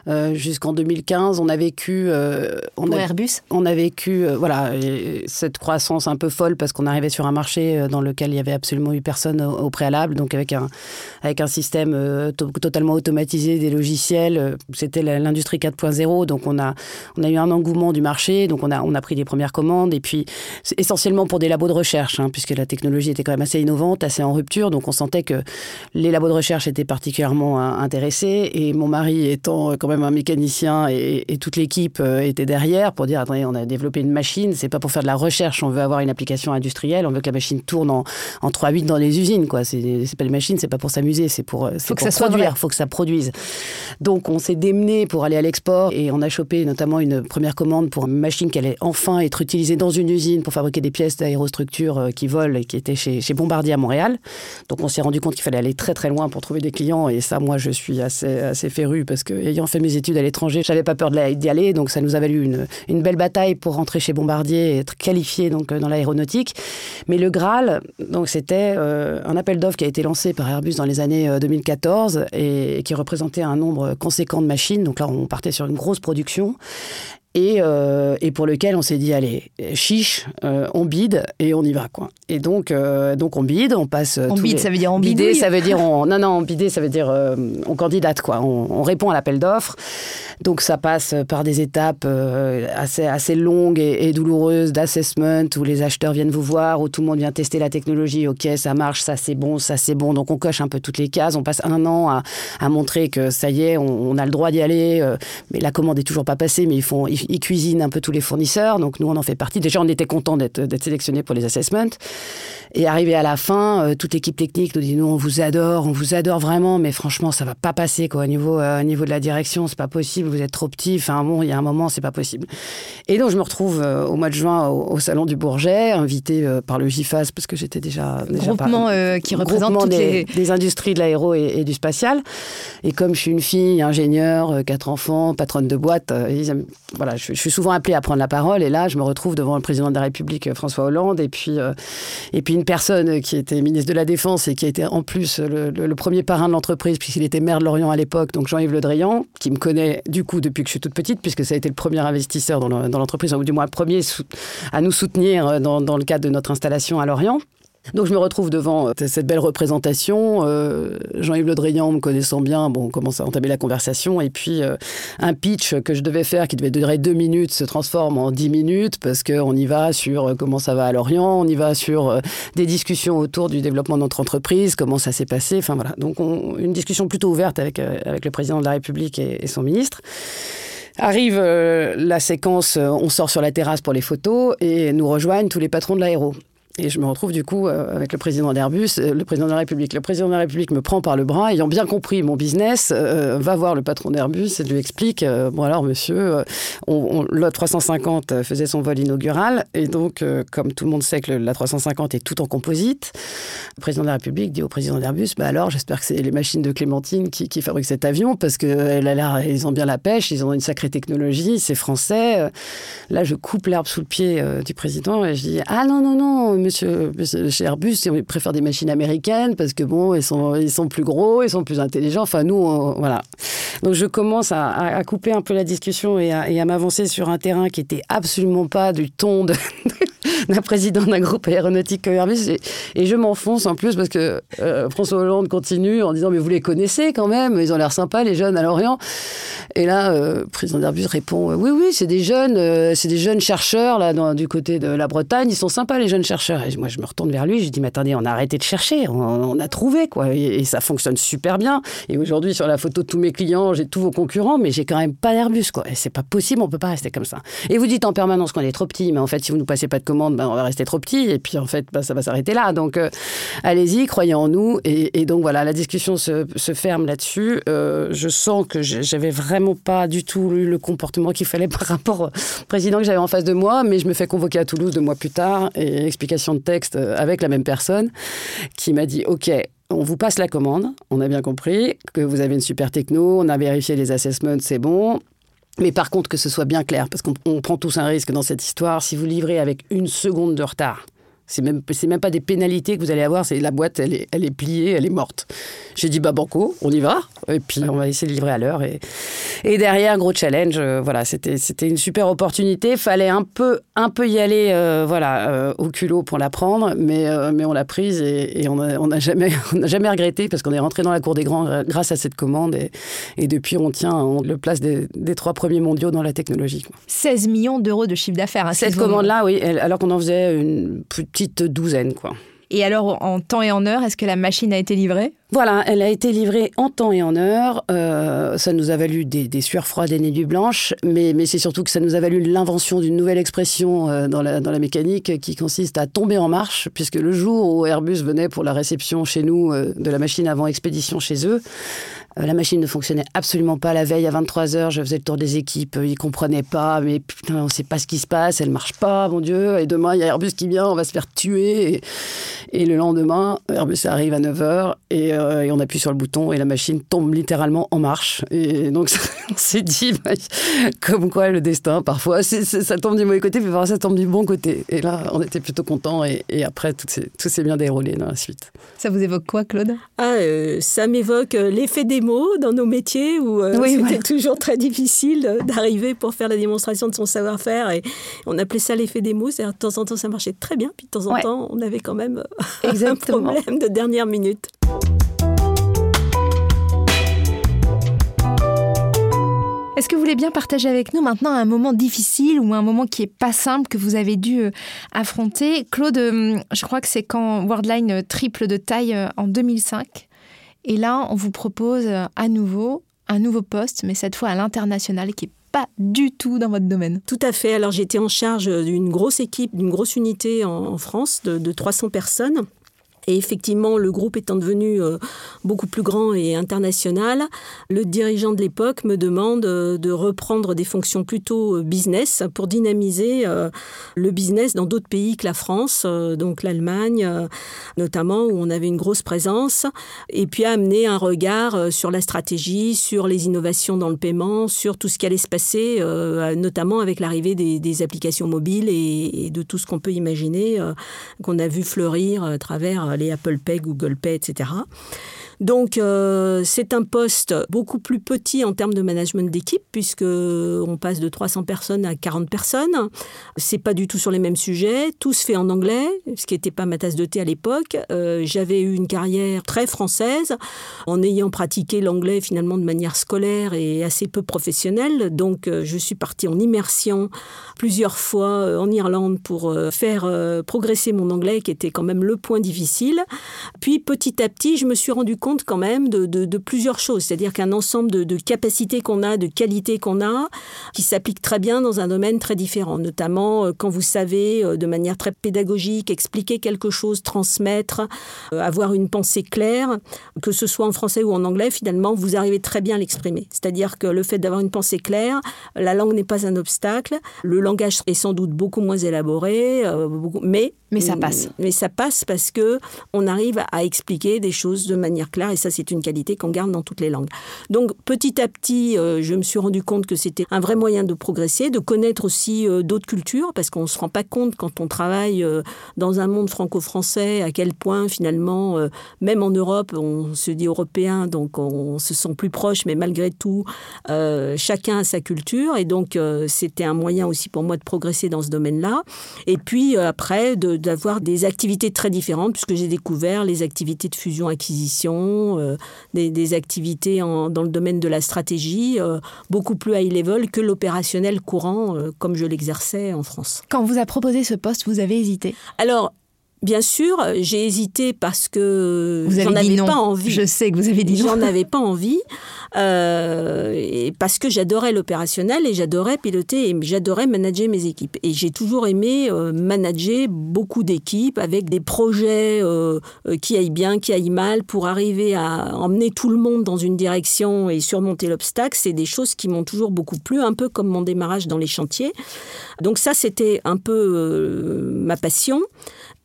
euh, jusqu'en 2015, on a vécu. Euh, on a, Airbus? On a vécu, voilà, cette croissance un peu folle parce qu'on arrivait sur un marché dans lequel il y avait absolument eu personne au, préalable, donc avec un, avec un système totalement automatisé des logiciels. C'était l'industrie 4.0, donc on a, on a eu un engouement du marché, donc on a, on a pris les premières commandes, et puis essentiellement pour des labos de recherche, hein, puisque la technologie était quand même assez innovante assez en rupture. Donc on sentait que les labos de recherche étaient particulièrement euh, intéressés. Et mon mari étant quand même un mécanicien et, toute l'équipe euh, était derrière pour dire attendez, on a développé une machine, c'est pas pour faire de la recherche, on veut avoir une application industrielle, on veut que la machine tourne en, en 3-8 dans les usines. quoi. C'est pas une machine, c'est pas pour s'amuser, c'est pour, euh, faut que ça produire, faut que ça produise. Donc on s'est démené pour aller à l'export et on a chopé notamment une première commande pour une machine qui allait enfin être utilisée dans une usine pour fabriquer des pièces d'aérostructure qui volent et qui était chez, chez Bombardier à Montréal. Donc on s'est rendu compte qu'il fallait aller très très loin pour trouver des clients. Et ça, moi, je suis assez, assez féru parce que, ayant fait mes études à l'étranger, j'avais pas peur d'y aller. Donc ça nous a valu une, une, belle bataille pour rentrer chez Bombardier et être qualifié donc, dans l'aéronautique. Mais le Graal, donc c'était euh, un appel d'offres qui a été lancé par Airbus dans les années 2014 euh, et qui représentait un nombre conséquent de machines. Donc là, on partait sur une grosse production et, euh, et, pour lequel on s'est dit allez chiche euh, on bide et on y va quoi. Et donc euh, donc on bide on passe on bide ça veut dire on bide ça veut dire on, non non bider ça veut dire on candidate quoi. On, on répond à l'appel d'offres. Donc ça passe par des étapes assez assez longues et, et douloureuses d'assessment où les acheteurs viennent vous voir où tout le monde vient tester la technologie. Ok ça marche ça c'est bon ça c'est bon. Donc on coche un peu toutes les cases. On passe un an à, à montrer que ça y est on, on a le droit d'y aller mais la commande est toujours pas passée mais ils font ils cuisinent un peu tous les fournisseurs. Donc nous, on en fait partie. Déjà, on était content d'être sélectionnés pour les assessments. Et arrivé à la fin, euh, toute l'équipe technique nous dit nous, on vous adore, on vous adore vraiment, mais franchement, ça va pas passer quoi. Au niveau, euh, au niveau de la direction, c'est pas possible. Vous êtes trop petit. Enfin bon, il y a un moment, c'est pas possible. Et donc je me retrouve euh, au mois de juin au, salon du Bourget, invité par le GIFAS parce que j'étais déjà, déjà groupement qui représente toutes des, les... industries de l'aéro et, du spatial. Et comme je suis une fille, ingénieure, quatre enfants, patronne de boîte, voilà, je, suis souvent appelée à prendre la parole. Et là, je me retrouve devant le président de la République, François Hollande, et puis et puis une personne qui était ministre de la Défense et qui été en plus le, premier parrain de l'entreprise, puisqu'il était maire de Lorient à l'époque, donc Jean-Yves Le Drian, qui me connaît du coup depuis que je suis toute petite, puisque ça a été le premier investisseur dans l'entreprise, ou du moins le premier à nous soutenir dans, dans le cadre de notre installation à Lorient. Donc je me retrouve devant euh, cette belle représentation. Euh, Jean-Yves Le Drian, me connaissant bien, bon, on commence à entamer la conversation. Et puis euh, un pitch que je devais faire, qui devait durer deux minutes, se transforme en dix minutes parce qu'on y va sur comment ça va à Lorient, on y va sur des discussions autour du développement de notre entreprise, comment ça s'est passé. Enfin voilà, donc une discussion plutôt ouverte avec, avec le président de la République et, son ministre. Arrive la séquence, on sort sur la terrasse pour les photos et nous rejoignent tous les patrons de l'aéro. Et je me retrouve du coup euh, avec le président d'Airbus, euh, le président de la République. Le président de la République me prend par le bras, ayant bien compris mon business, euh, va voir le patron d'Airbus et lui explique Bon, alors, monsieur, on, on, 350 faisait son vol inaugural. Et donc, comme tout le monde sait que la 350 est tout en composite, le président de la République dit au président d'Airbus bah alors, j'espère que c'est les machines de Clémentine qui, qui fabriquent cet avion parce qu'ils ont bien la pêche, ils ont une sacrée technologie, c'est français. Là, je coupe l'herbe sous le pied du président et je dis Ah non, non, non, chez Airbus, ils préfèrent des machines américaines parce que bon, ils sont, ils sont plus gros, ils sont plus intelligents. Enfin, nous, voilà. Donc, je commence à, couper un peu la discussion et à, m'avancer sur un terrain qui était absolument pas du ton de, d'un président d'un groupe aéronautique comme Airbus. Et, je m'enfonce en plus parce que François Hollande continue en disant Mais vous les connaissez quand même, ils ont l'air sympas, les jeunes à Lorient. Et là, le président d'Airbus répond Oui, oui, c'est des jeunes, c'est des jeunes chercheurs là, du côté de la Bretagne, ils sont sympas, les jeunes chercheurs. Et moi, je me retourne vers lui, je dis Mais attendez, on a arrêté de chercher, on, a trouvé, quoi. Et, ça fonctionne super bien. Et aujourd'hui, sur la photo de tous mes clients, j'ai tous vos concurrents, mais j'ai quand même pas d'Airbus, quoi. Et c'est pas possible, on peut pas rester comme ça. Et vous dites en permanence qu'on est trop petit, mais en fait, si vous nous passez pas de commande, ben, on va rester trop petit, et puis en fait, ben, ça va s'arrêter là. Donc, euh, allez-y, croyez en nous. Et, donc voilà, la discussion se, ferme là-dessus. Euh, je sens que j'avais vraiment pas du tout eu le comportement qu'il fallait par rapport au président que j'avais en face de moi, mais je me fais convoquer à Toulouse deux mois plus tard, et explication de texte euh, avec la même personne, qui m'a dit, OK, on vous passe la commande, on a bien compris que vous avez une super techno, on a vérifié les assessments, c'est bon. Mais par contre, que ce soit bien clair, parce qu'on prend tous un risque dans cette histoire, si vous livrez avec une seconde de retard, c'est même, c'est même pas des pénalités que vous allez avoir, c'est la boîte, elle est, elle est pliée, elle est morte. J'ai dit, bah banco, on y va, et puis on va essayer de livrer à l'heure. Et, et derrière, gros challenge, euh, voilà, c'était, c'était une super opportunité. Fallait un peu, un peu y aller, euh, voilà, euh, au culot pour la prendre, mais, mais on l'a prise et, on n'a on a jamais, on jamais regretté parce qu'on est rentré dans la cour des grands grâce à cette commande et, et depuis on tient on le place des, des, trois premiers mondiaux dans la technologie. 16 millions d'euros de chiffre d'affaires. Hein, cette commande-là, oui, alors qu'on en faisait une petite douzaine, quoi. Et alors, en temps et en heure, est-ce que la machine a été livrée? Voilà, elle a été livrée en temps et en heure. Euh, ça nous a valu des, sueurs froides et des nuits blanches, mais, mais c'est surtout que ça nous a valu l'invention d'une nouvelle expression euh, dans, la, dans la mécanique qui consiste à tomber en marche, puisque le jour où Airbus venait pour la réception chez nous euh, de la machine avant expédition chez eux, la machine ne fonctionnait absolument pas la veille à 23h. Je faisais le tour des équipes, ils comprenaient pas, mais putain, on sait pas ce qui se passe, elle marche pas, mon Dieu. Et demain, il y a Airbus qui vient, on va se faire tuer. Et, le lendemain, Airbus arrive à 9h euh, et, on appuie sur le bouton et la machine tombe littéralement en marche. Et donc, on s'est dit, bah, comme quoi le destin, parfois, ça tombe du mauvais côté, puis parfois ça tombe du bon côté. Et là, on était plutôt contents et, après, tout s'est bien déroulé dans la suite. Ça vous évoque quoi, Claude? Ah, euh, Ça m'évoque l'effet des mots dans nos métiers où euh, c'était toujours très difficile d'arriver pour faire la démonstration de son savoir-faire. Et on appelait ça l'effet des mots. C'est-à-dire, de temps en temps, ça marchait très bien, puis de temps en temps, on avait quand même un problème de dernière minute. Est-ce que vous voulez bien partager avec nous maintenant un moment difficile ou un moment qui est pas simple que vous avez dû euh, affronter? Claude, euh, je crois que c'est quand Worldline triple de taille en 2005. Et là, on vous propose euh, à nouveau un nouveau poste, mais cette fois à l'international, qui est pas du tout dans votre domaine. Tout à fait. Alors j'étais en charge d'une grosse équipe, d'une grosse unité en, France de, de 300 personnes. Et effectivement, le groupe étant devenu euh, beaucoup plus grand et international, le dirigeant de l'époque me demande euh, de reprendre des fonctions plutôt euh, business pour dynamiser le business dans d'autres pays que la France, donc l'Allemagne notamment, où on avait une grosse présence, et puis amener un regard sur la stratégie, sur les innovations dans le paiement, sur tout ce qui allait se passer, notamment avec l'arrivée des, applications mobiles et, et de tout ce qu'on peut imaginer, qu'on a vu fleurir à travers Apple Pay, Google Pay, etc. Donc euh, c'est un poste beaucoup plus petit en termes de management d'équipe puisque on passe de 300 personnes à 40 personnes. C'est pas du tout sur les mêmes sujets. Tout se fait en anglais, ce qui n'était pas ma tasse de thé à l'époque. Euh, j'avais eu une carrière très française en ayant pratiqué l'anglais finalement de manière scolaire et assez peu professionnelle. Donc euh, je suis partie en immersion plusieurs fois en Irlande pour faire progresser mon anglais qui était quand même le point difficile. Puis petit à petit, je me suis rendu compte quand même de, plusieurs choses, c'est-à-dire qu'un ensemble de, capacités qu'on a, de qualités qu'on a, qui s'appliquent très bien dans un domaine très différent, notamment euh, quand vous savez euh, de manière très pédagogique expliquer quelque chose, transmettre, euh, avoir une pensée claire, que ce soit en français ou en anglais, finalement, vous arrivez très bien à l'exprimer. C'est-à-dire que le fait d'avoir une pensée claire, la langue n'est pas un obstacle, le langage est sans doute beaucoup moins élaboré, mais mais ça passe. Mais ça passe parce que on arrive à expliquer des choses de manière claire et ça c'est une qualité qu'on garde dans toutes les langues. Donc petit à petit, euh, je me suis rendu compte que c'était un vrai moyen de progresser, de connaître aussi euh, d'autres cultures parce qu'on ne se rend pas compte quand on travaille dans un monde franco-français à quel point finalement, même en Europe, on se dit européen, donc on se sent plus proche, mais malgré tout, chacun a sa culture et donc c'était un moyen aussi pour moi de progresser dans ce domaine-là. Et puis après, d'avoir des activités très différentes puisque j'ai découvert les activités de fusion-acquisition, euh, des, activités dans le domaine de la stratégie, euh, beaucoup plus high level que l'opérationnel courant euh, comme je l'exerçais en France. Quand on vous a proposé ce poste, vous avez hésité? Alors, Bien sûr, j'ai hésité parce que j'en avais pas envie. Je sais que vous avez dit J'en avais pas envie euh, et parce que j'adorais l'opérationnel et j'adorais piloter et j'adorais manager mes équipes. Et j'ai toujours aimé euh, manager beaucoup d'équipes avec des projets euh, qui aillent bien, qui aillent mal, pour arriver à emmener tout le monde dans une direction et surmonter l'obstacle. C'est des choses qui m'ont toujours beaucoup plu, un peu comme mon démarrage dans les chantiers. Donc ça, c'était un peu ma passion.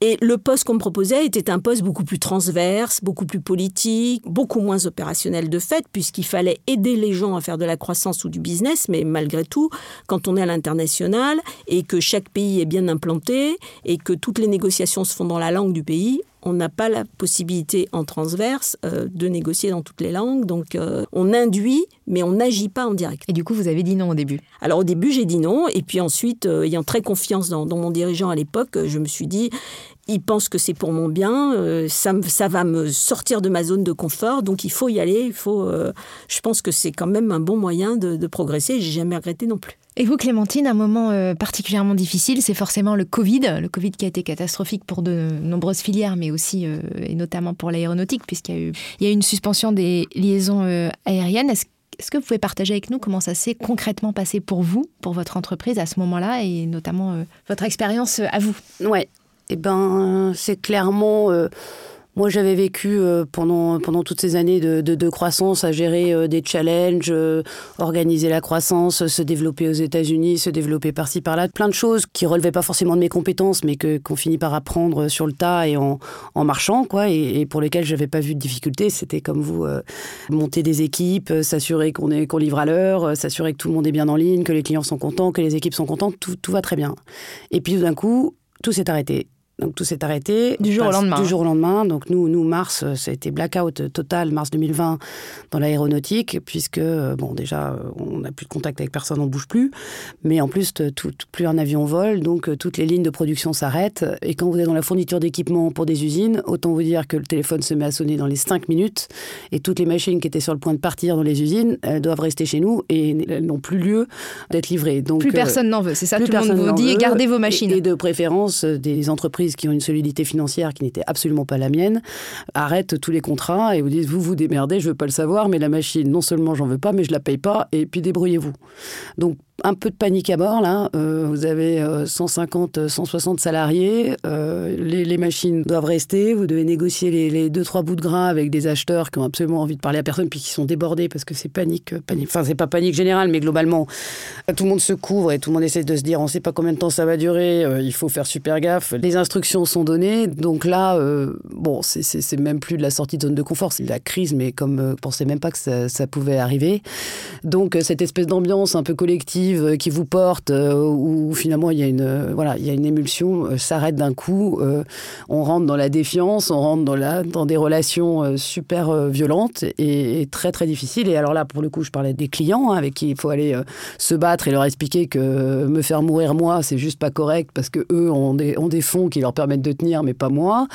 Et le poste qu'on me proposait était un poste beaucoup plus transverse, beaucoup plus politique, beaucoup moins opérationnel de fait, puisqu'il fallait aider les gens à faire de la croissance ou du business, mais malgré tout, quand on est à l'international et que chaque pays est bien implanté et que toutes les négociations se font dans la langue du pays, on n'a pas la possibilité en transverse euh, de négocier dans toutes les langues. Donc euh, on induit, mais on n'agit pas en direct. Et du coup, vous avez dit non au début? Alors au début, j'ai dit non. Et puis ensuite, euh, ayant très confiance dans, mon dirigeant à l'époque, je me suis dit, il pense que c'est pour mon bien, ça, ça, va me sortir de ma zone de confort, donc il faut y aller. Il faut, je pense que c'est quand même un bon moyen de, de progresser. J'ai jamais regretté non plus. Et vous, Clémentine, un moment euh, particulièrement difficile, c'est forcément le Covid. Le Covid qui a été catastrophique pour de nombreuses filières, mais aussi euh, et notamment pour l'aéronautique, puisqu'il y, a eu, il y a une suspension des liaisons euh, aériennes. Est-ce, est-ce que vous pouvez partager avec nous comment ça s'est concrètement passé pour vous, pour votre entreprise à ce moment-là, et notamment votre expérience à vous? Ouais. Eh ben, c'est clairement moi, j'avais vécu euh, pendant, pendant toutes ces années de, de, croissance à gérer euh, des challenges, euh, organiser la croissance, se développer aux États-Unis, se développer par-ci par-là, plein de choses qui relevaient pas forcément de mes compétences, mais que qu'on finit par apprendre sur le tas et en, en marchant, quoi, et, pour lesquelles j'avais pas vu de difficultés. C'était comme vous monter des équipes, s'assurer qu'on livre à l'heure, s'assurer que tout le monde est bien en ligne, que les clients sont contents, que les équipes sont contentes, tout, tout va très bien. Et puis d'un coup, tout s'est arrêté. Donc tout s'est arrêté. Du jour au lendemain. Du jour au lendemain. Donc nous, nous mars, euh, ça a été blackout total, mars 2020, dans l'aéronautique, puisque, euh, bon, déjà, euh, on n'a plus de contact avec personne, on bouge plus. Mais en plus, tout, plus un avion vole, donc toutes les lignes de production s'arrêtent. Et quand vous êtes dans la fourniture d'équipement pour des usines, autant vous dire que le téléphone se met à sonner dans les 5 minutes. Et toutes les machines qui étaient sur le point de partir dans les usines, elles doivent rester chez nous et elles n'ont plus lieu d'être livrées. Donc, plus personne n'en veut, c'est ça Tout le monde vous dit, gardez vos machines. et de préférence, des entreprises qui ont une solidité financière qui n'était absolument pas la mienne, arrêtent tous les contrats et vous disent vous vous démerdez, je veux pas le savoir, mais la machine, non seulement j'en veux pas, mais je la paye pas, et puis débrouillez-vous. Donc un peu de panique à bord là. Euh, vous avez 150, euh, 160 salariés. Euh, les, machines doivent rester. Vous devez négocier les, les, deux trois bouts de gras avec des acheteurs qui ont absolument envie de parler à personne puis qui sont débordés parce que c'est panique, panique. Enfin c'est pas panique générale, mais globalement tout le monde se couvre et tout le monde essaie de se dire on sait pas combien de temps ça va durer. il faut faire super gaffe. Les instructions sont données. Donc là, bon c'est même plus de la sortie de zone de confort, c'est de la crise, mais comme ne pensais même pas que ça pouvait arriver. Donc cette espèce d'ambiance un peu collective euh, qui vous porte, euh, où finalement il y a une, euh, voilà, il y a une émulsion, s'arrête d'un coup. on rentre dans la défiance, on rentre dans, la, dans des relations super violentes et, très très difficiles. Et alors là, pour le coup, je parlais des clients hein, avec qui il faut aller se battre et leur expliquer que me faire mourir moi, c'est juste pas correct parce que eux ont des, ont des fonds qui leur permettent de tenir, mais pas moi.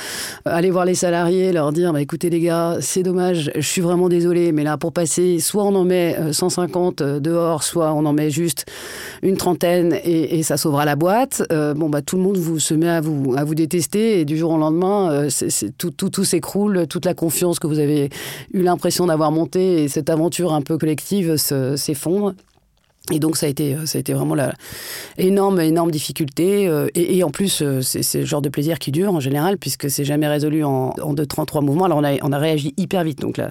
aller voir les salariés, leur dire bah, écoutez les gars, c'est dommage, je suis vraiment désolé, mais là pour passer, soit on en met 150 dehors, soit on en met juste une trentaine et, ça sauvera la boîte. Euh, bon, bah, tout le monde vous, se met à vous, détester et du jour au lendemain, euh, tout, tout, tout s'écroule, toute la confiance que vous avez eu l'impression d'avoir montée et cette aventure un peu collective s'effondre. Et donc ça a été, ça a été vraiment la énorme, énorme difficulté. Euh, et, en plus, euh, c'est le genre de plaisir qui dure en général, puisque c'est jamais résolu en, en deux, trois mouvements. Alors on a, on a réagi hyper vite. Donc là,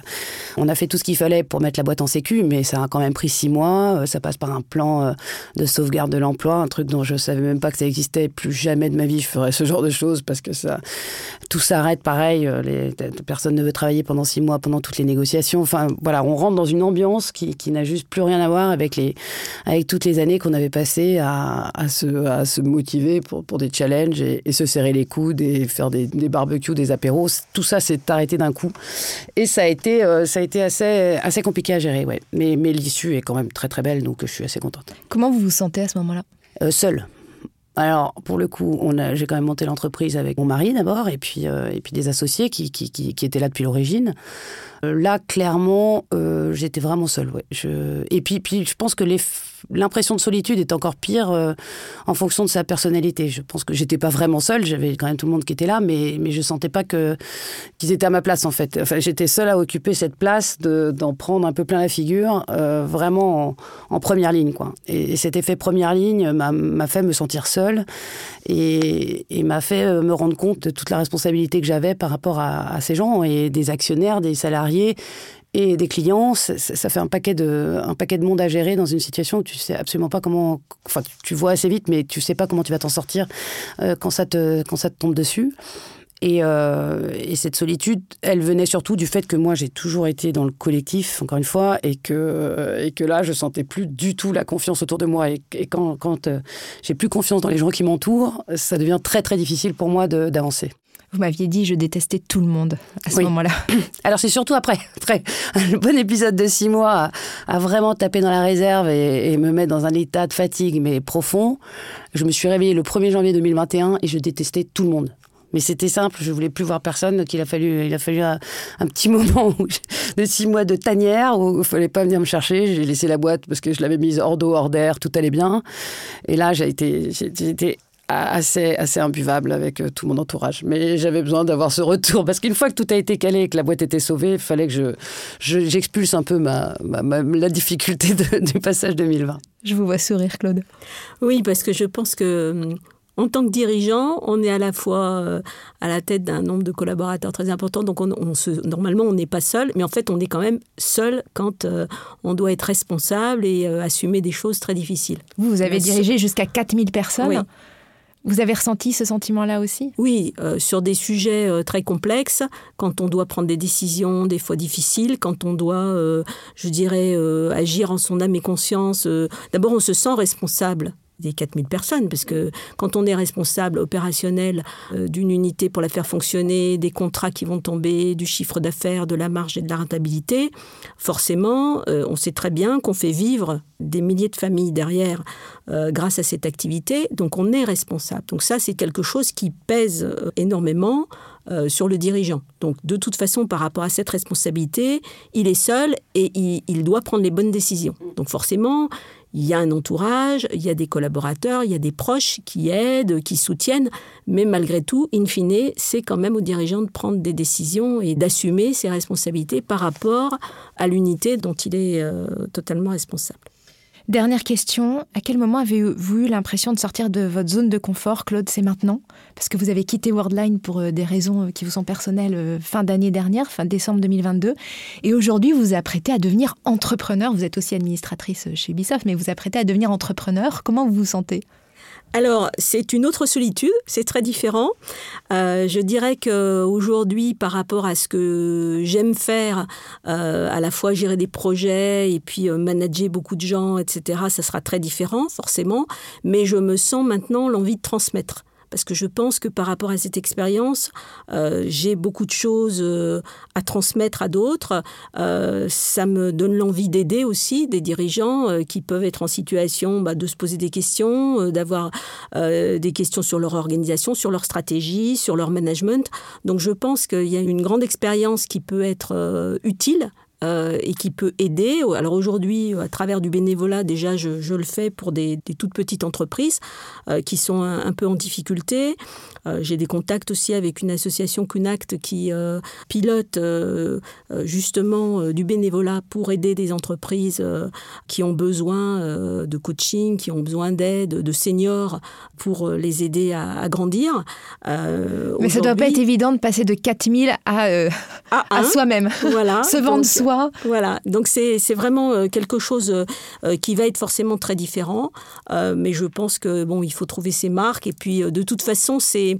on a fait tout ce qu'il fallait pour mettre la boîte en sécu, mais ça a quand même pris six mois. Euh, ça passe par un plan de sauvegarde de l'emploi, un truc dont je savais même pas que ça existait. Plus jamais de ma vie je ferais ce genre de choses parce que ça, tout s'arrête pareil. Les, personne ne veut travailler pendant six mois, pendant toutes les négociations. Enfin voilà, on rentre dans une ambiance qui n'a juste plus rien à voir avec les avec toutes les années qu'on avait passées à, à, se, à se motiver pour, pour des challenges et, se serrer les coudes et faire des, des barbecues, des apéros. Tout ça s'est arrêté d'un coup. Et ça a été, euh, ça a été assez, assez compliqué à gérer, ouais. Mais, mais l'issue est quand même très très belle, donc je suis assez contente. Comment vous vous sentez à ce moment-là? Euh, Seule. Alors, pour le coup, j'ai quand même monté l'entreprise avec mon mari d'abord, et puis, euh, et puis des associés qui, qui, qui, étaient là depuis l'origine. Euh, là, clairement, euh, j'étais vraiment seule. Ouais. Et puis, puis, je pense que l'impression de solitude est encore pire euh, en fonction de sa personnalité. Je pense que j'étais pas vraiment seule. J'avais quand même tout le monde qui était là, mais, mais je sentais pas que qu'ils étaient à ma place en fait. Enfin, j'étais seule à occuper cette place, d'en prendre un peu plein la figure, vraiment en, première ligne, quoi. Et, cet effet première ligne m'a fait me sentir seule et, m'a fait me rendre compte de toute la responsabilité que j'avais par rapport à ces gens et des actionnaires, des salariés et des clients, ça, fait un paquet, de, un paquet de monde à gérer dans une situation où tu sais absolument pas comment. Enfin, tu vois assez vite, mais tu sais pas comment tu vas t'en sortir euh, quand, ça te, quand ça te tombe dessus. Et, euh, et, cette solitude, elle venait surtout du fait que moi, j'ai toujours été dans le collectif, encore une fois, et que, et que là, je sentais plus du tout la confiance autour de moi. Et, quand, quand euh, j'ai plus confiance dans les gens qui m'entourent, ça devient très, très difficile pour moi d'avancer. Vous m'aviez dit je détestais tout le monde à ce moment-là. Alors c'est surtout après, après un bon épisode de six mois à, vraiment taper dans la réserve et, me mettre dans un état de fatigue mais profond. Je me suis réveillée le 1er janvier 2021 et je détestais tout le monde. Mais c'était simple, je voulais plus voir personne, donc il a fallu, il a fallu un, petit moment de six mois de tanière où il fallait pas venir me chercher. J'ai laissé la boîte parce que je l'avais mise hors d'eau, hors d'air, tout allait bien. Et là, j'ai été assez, assez imbuvable avec euh, tout mon entourage. Mais j'avais besoin d'avoir ce retour parce qu'une fois que tout a été calé et que la boîte était sauvée, il fallait que je, j'expulse un peu ma, la difficulté du passage 2020. Je vous vois sourire, Claude. Oui, parce que je pense que hum, en tant que dirigeant, on est à la fois euh, à la tête d'un nombre de collaborateurs très important, donc on, se, normalement on n'est pas seul, mais en fait on est quand même seul quand euh, on doit être responsable et assumer des choses très difficiles. Vous, vous avez dirigé jusqu'à 4000 personnes oui. Vous avez ressenti ce sentiment-là aussi? Oui, euh, sur des sujets euh, très complexes, quand on doit prendre des décisions des fois difficiles, quand on doit, euh, je dirais, agir en son âme et conscience. D'abord, on se sent responsable des 4000 personnes, parce que quand on est responsable opérationnel euh, d'une unité pour la faire fonctionner, des contrats qui vont tomber, du chiffre d'affaires, de la marge et de la rentabilité, forcément, euh, on sait très bien qu'on fait vivre des milliers de familles derrière euh, grâce à cette activité, donc on est responsable. Donc ça, c'est quelque chose qui pèse énormément sur le dirigeant. Donc de toute façon, par rapport à cette responsabilité, il est seul et il, il doit prendre les bonnes décisions. Donc forcément, il y a un entourage, il y a des collaborateurs, il y a des proches qui aident, qui soutiennent, mais malgré tout, in fine, c'est quand même aux dirigeants de prendre des décisions et d'assumer ses responsabilités par rapport à l'unité dont il est euh, totalement responsable. Dernière question, à quel moment avez-vous eu l'impression de sortir de votre zone de confort, Claude? C'est maintenant? Parce que vous avez quitté Worldline pour euh, des raisons euh, qui vous sont personnelles euh, fin d'année dernière, fin décembre 2022. Et aujourd'hui, vous vous apprêtez à devenir entrepreneur. Vous êtes aussi administratrice chez Ubisoft, mais vous vous apprêtez à devenir entrepreneur. Comment vous vous sentez? Alors, c'est une autre solitude, c'est très différent. Euh, je dirais qu'aujourd'hui, par rapport à ce que j'aime faire, euh, à la fois gérer des projets et puis euh, manager beaucoup de gens, etc., ça sera très différent, forcément. Mais je me sens maintenant l'envie de transmettre parce que je pense que par rapport à cette expérience, euh, j'ai beaucoup de choses euh, à transmettre à d'autres. Euh, ça me donne l'envie d'aider aussi des dirigeants qui peuvent être en situation bah, de se poser des questions, d'avoir des questions sur leur organisation, sur leur stratégie, sur leur management. Donc je pense qu'il y a une grande expérience qui peut être utile et qui peut aider. Alors aujourd'hui, à travers du bénévolat, déjà, je, le fais pour des, toutes petites entreprises qui sont un, peu en difficulté. J'ai des contacts aussi avec une association Cunact qui pilote justement du bénévolat pour aider des entreprises qui ont besoin de coaching, qui ont besoin d'aide, de seniors pour les aider à, grandir. Mais ça ne doit pas être évident de passer de 4000 à, à, soi-même. Voilà. Se vendre soi. Voilà. Donc c'est vraiment quelque chose qui va être forcément très différent. mais je pense que bon, il faut trouver ses marques. Et puis de toute façon, c'est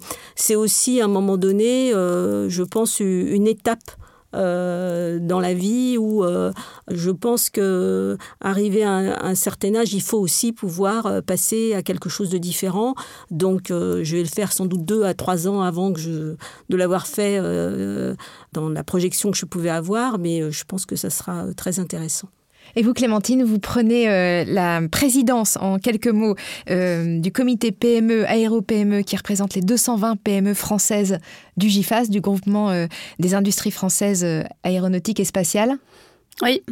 aussi à un moment donné, je pense, une étape euh, dans la vie où euh, je pense que arrivé à un, certain âge, il faut aussi pouvoir euh, passer à quelque chose de différent. Donc, je vais le faire sans doute deux à trois ans avant que de l'avoir fait dans la projection que je pouvais avoir, mais je pense que ça sera très intéressant. Et vous, Clémentine, vous prenez euh, la présidence, en quelques mots, euh, du comité PME, Aéro-PME, qui représente les 220 PME françaises du GIFAS, du groupement euh, des industries françaises aéronautiques et spatiales. Oui,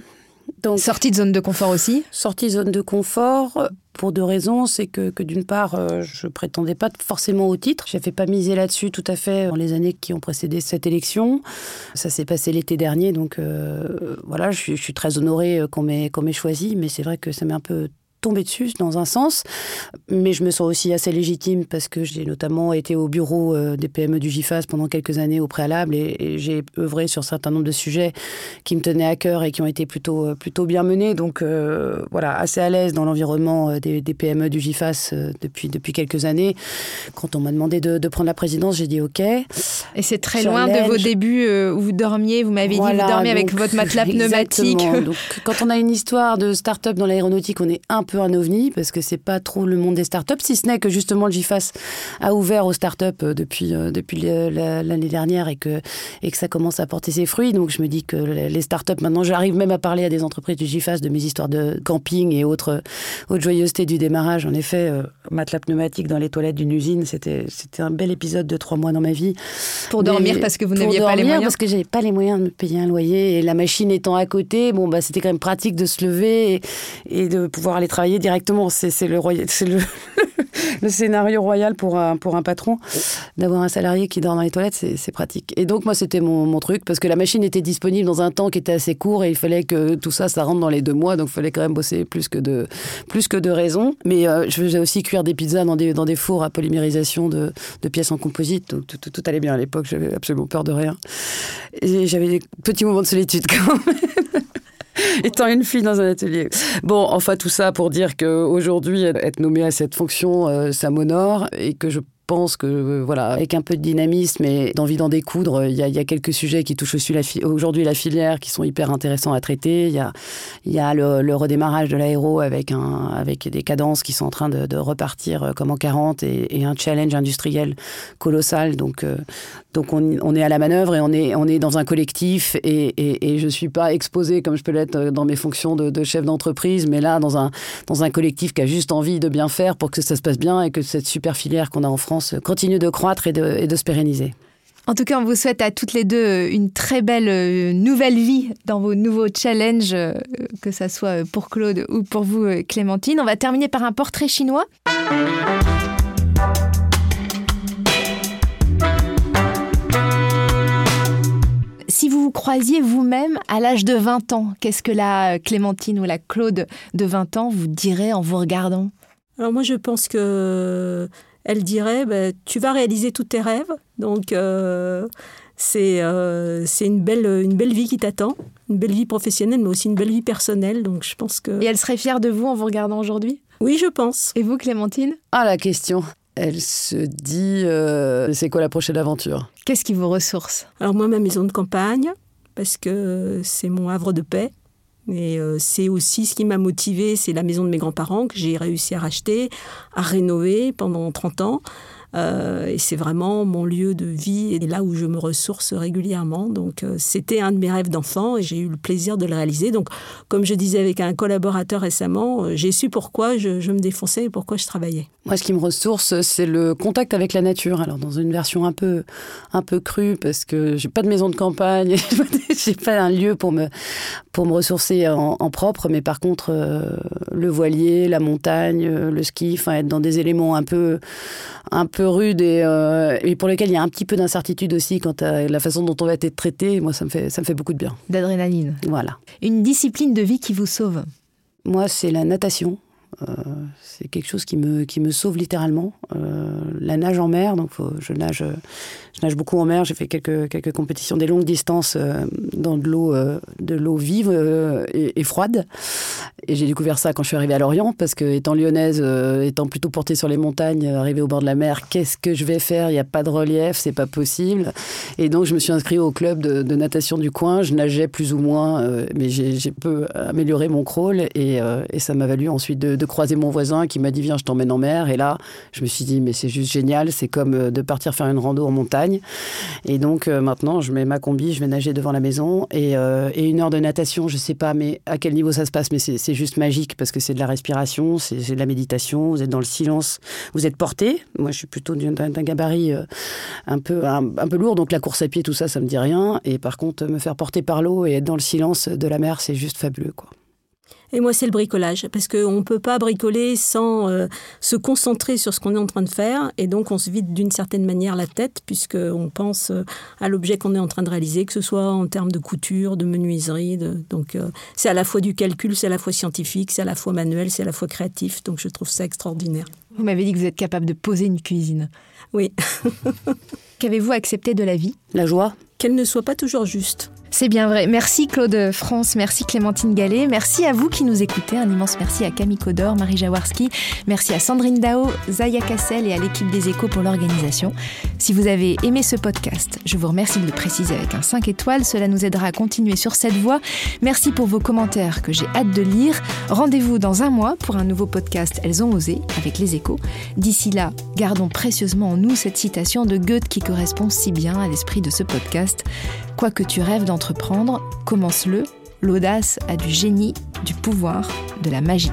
donc, sortie de zone de confort aussi Sortie de zone de confort pour deux raisons. C'est que, que d'une part, euh, je prétendais pas forcément au titre. Je n'avais pas misé là-dessus tout à fait dans les années qui ont précédé cette élection. Ça s'est passé l'été dernier, donc euh, voilà, je, suis très honorée qu'on m'ait choisi, mais c'est vrai que ça m'est un peu tomber dessus dans un sens, mais je me sens aussi assez légitime parce que j'ai notamment été au bureau euh, des PME du GIFAS pendant quelques années au préalable et, j'ai œuvré sur un certain nombre de sujets qui me tenaient à cœur et qui ont été plutôt, euh, plutôt bien menés. Donc euh, voilà, assez à l'aise dans l'environnement des, PME du GIFAS depuis, depuis quelques années. Quand on m'a demandé de, prendre la présidence, j'ai dit OK. Et c'est très loin de vos débuts où vous dormiez, vous m'avez dit vous dormiez avec votre matelas pneumatique. donc quand on a une histoire de start-up dans l'aéronautique, on est un peu un ovni parce que c'est pas trop le monde des startups, si ce n'est que justement le GIFAS a ouvert aux startups euh, depuis, euh, depuis l'année dernière et que, et que ça commence à porter ses fruits. Donc je me dis que les startups, maintenant j'arrive même à parler à des entreprises du GIFAS de mes histoires de camping et autres, autres joyeusetés du démarrage. En effet, euh, matelas pneumatique dans les toilettes d'une usine, c'était un bel épisode de trois mois dans ma vie. Pour dormir parce que vous n'aviez pas les moyens Parce que j'avais pas les moyens de me payer un loyer et la machine étant à côté, bon bah c'était quand même pratique de se lever et, et de pouvoir aller travailler directement. C'est le, scénario royal pour un, patron. D'avoir un salarié qui dort dans les toilettes, c'est pratique. Et donc, moi, c'était mon, truc, parce que la machine était disponible dans un temps qui était assez court et il fallait que tout ça, ça rentre dans les deux mois. Donc, il fallait quand même bosser plus que de, plus que de raisons. Mais euh, je faisais aussi cuire des pizzas dans des, dans des fours à polymérisation de, de pièces en composite. Donc, tout, allait bien à l'époque. J'avais absolument peur de rien. Et j'avais des petits moments de solitude quand même. étant une fille dans un atelier. Bon, enfin tout ça pour dire qu'aujourd'hui, être nommée à cette fonction, euh, ça m'honore et que je pense que, euh, voilà, avec un peu de dynamisme et d'envie d'en découdre, il y, a, quelques sujets qui touchent aujourd'hui la filière qui sont hyper intéressants à traiter. Il y a, le, redémarrage de l'aéro avec, des cadences qui sont en train de, repartir euh, comme en 40 et, un challenge industriel colossal. Donc, euh, on, est à la manœuvre et on est, dans un collectif et, je ne suis pas exposée comme je peux l'être dans mes fonctions de, chef d'entreprise, mais là dans un collectif qui a juste envie de bien faire pour que ça se passe bien et que cette super filière qu'on a en France continue de croître et de, se pérenniser. En tout cas, on vous souhaite à toutes les deux une très belle euh, nouvelle vie dans vos nouveaux challenges, euh, que ce soit pour Claude ou pour vous, euh, Clémentine. On va terminer par un portrait chinois. Si vous vous croisiez vous-même à l'âge de 20 ans, qu'est-ce que la Clémentine ou la Claude de 20 ans vous dirait en vous regardant? Alors moi, je pense que elle dirait bah, Tu vas réaliser tous tes rêves. Donc, euh, euh, c'est une, belle, une belle vie qui t'attend, une belle vie professionnelle, mais aussi une belle vie personnelle. Donc, je pense que. Et elle serait fière de vous en vous regardant aujourd'hui? Oui, je pense. Et vous, Clémentine? Ah, la question elle se dit euh, c'est quoi la prochaine aventure? Qu'est-ce qui vous ressource? Alors moi, ma maison de campagne, parce que c'est mon havre de paix. Et euh, c'est aussi ce qui m'a motivé, c'est la maison de mes grands-parents que j'ai réussi à racheter, à rénover pendant 30 ans. Euh, et c'est vraiment mon lieu de vie et là où je me ressource régulièrement. Donc euh, c'était un de mes rêves d'enfant et j'ai eu le plaisir de le réaliser. Donc comme je disais avec un collaborateur récemment, j'ai su pourquoi je, je me défonçais et pourquoi je travaillais. Moi, ce qui me ressource, c'est le contact avec la nature. Alors dans une version un peu un peu crue parce que j'ai pas de maison de campagne, j'ai pas un lieu pour me pour me ressourcer en, propre, mais par contre le voilier, la montagne, le ski, enfin être dans des éléments un peu un peu rude euh, et, pour lesquels il y a un petit peu d'incertitude aussi quant à la façon dont on va être traité, moi, ça me fait, ça me fait beaucoup de bien. D'adrénaline. Voilà. Une discipline de vie qui vous sauve? Moi, c'est la natation. Euh, c'est quelque chose qui me, qui me sauve littéralement. Euh, la nage en mer, donc je, nage, je nage beaucoup en mer. J'ai fait quelques, quelques compétitions des longues distances euh, dans de l'eau, de l'eau vive et, froide. Et j'ai découvert ça quand je suis arrivée à Lorient, parce que étant lyonnaise, étant plutôt portée sur les montagnes, arrivée au bord de la mer, qu'est-ce que je vais faire? Il n'y a pas de relief, c'est pas possible. Et donc je me suis inscrite au club de, natation du coin. Je nageais plus ou moins, mais j'ai peu amélioré mon crawl et, ça m'a valu ensuite de croiser mon voisin qui m'a dit viens je t'emmène en mer. Et là je me suis dit mais c'est juste génial. C'est comme euh, de partir faire une rando en montagne. Et donc euh, maintenant je mets ma combi je vais nager devant la maison. Et, euh, et une heure de natation je sais pas mais à quel niveau ça se passe mais c'est juste magique parce que c'est de la respiration c'est de la méditation vous êtes dans le silence vous êtes porté. Moi je suis plutôt d'un gabarit un peu un, un, peu lourd. Donc la course à pied tout ça ça me dit rien. Et par contre me faire porter par l'eau et être dans le silence de la mer c'est juste fabuleux quoi et moi, c'est le bricolage, parce qu'on ne peut pas bricoler sans euh, se concentrer sur ce qu'on est en train de faire, et donc on se vide d'une certaine manière la tête, puisqu'on pense euh, à l'objet qu'on est en train de réaliser, que ce soit en termes de couture, de menuiserie. De... Donc euh, c'est à la fois du calcul, c'est à la fois scientifique, c'est à la fois manuel, c'est à la fois créatif, donc je trouve ça extraordinaire. Vous m'avez dit que vous êtes capable de poser une cuisine. Oui. Qu'avez-vous accepté de la vie? La joie. Qu'elle ne soit pas toujours juste. C'est bien vrai. Merci Claude France, merci Clémentine Gallet, merci à vous qui nous écoutez. Un immense merci à Camille Codor, Marie Jaworski, merci à Sandrine Dao, Zaya Cassel et à l'équipe des échos pour l'organisation. Si vous avez aimé ce podcast, je vous remercie de le préciser avec un 5 étoiles. Cela nous aidera à continuer sur cette voie. Merci pour vos commentaires que j'ai hâte de lire. Rendez-vous dans un mois pour un nouveau podcast Elles ont osé avec les échos. D'ici là, gardons précieusement en nous cette citation de Goethe qui correspond si bien à l'esprit de ce podcast. Quoi que tu rêves d'entreprendre, commence-le. L'audace a du génie, du pouvoir, de la magie.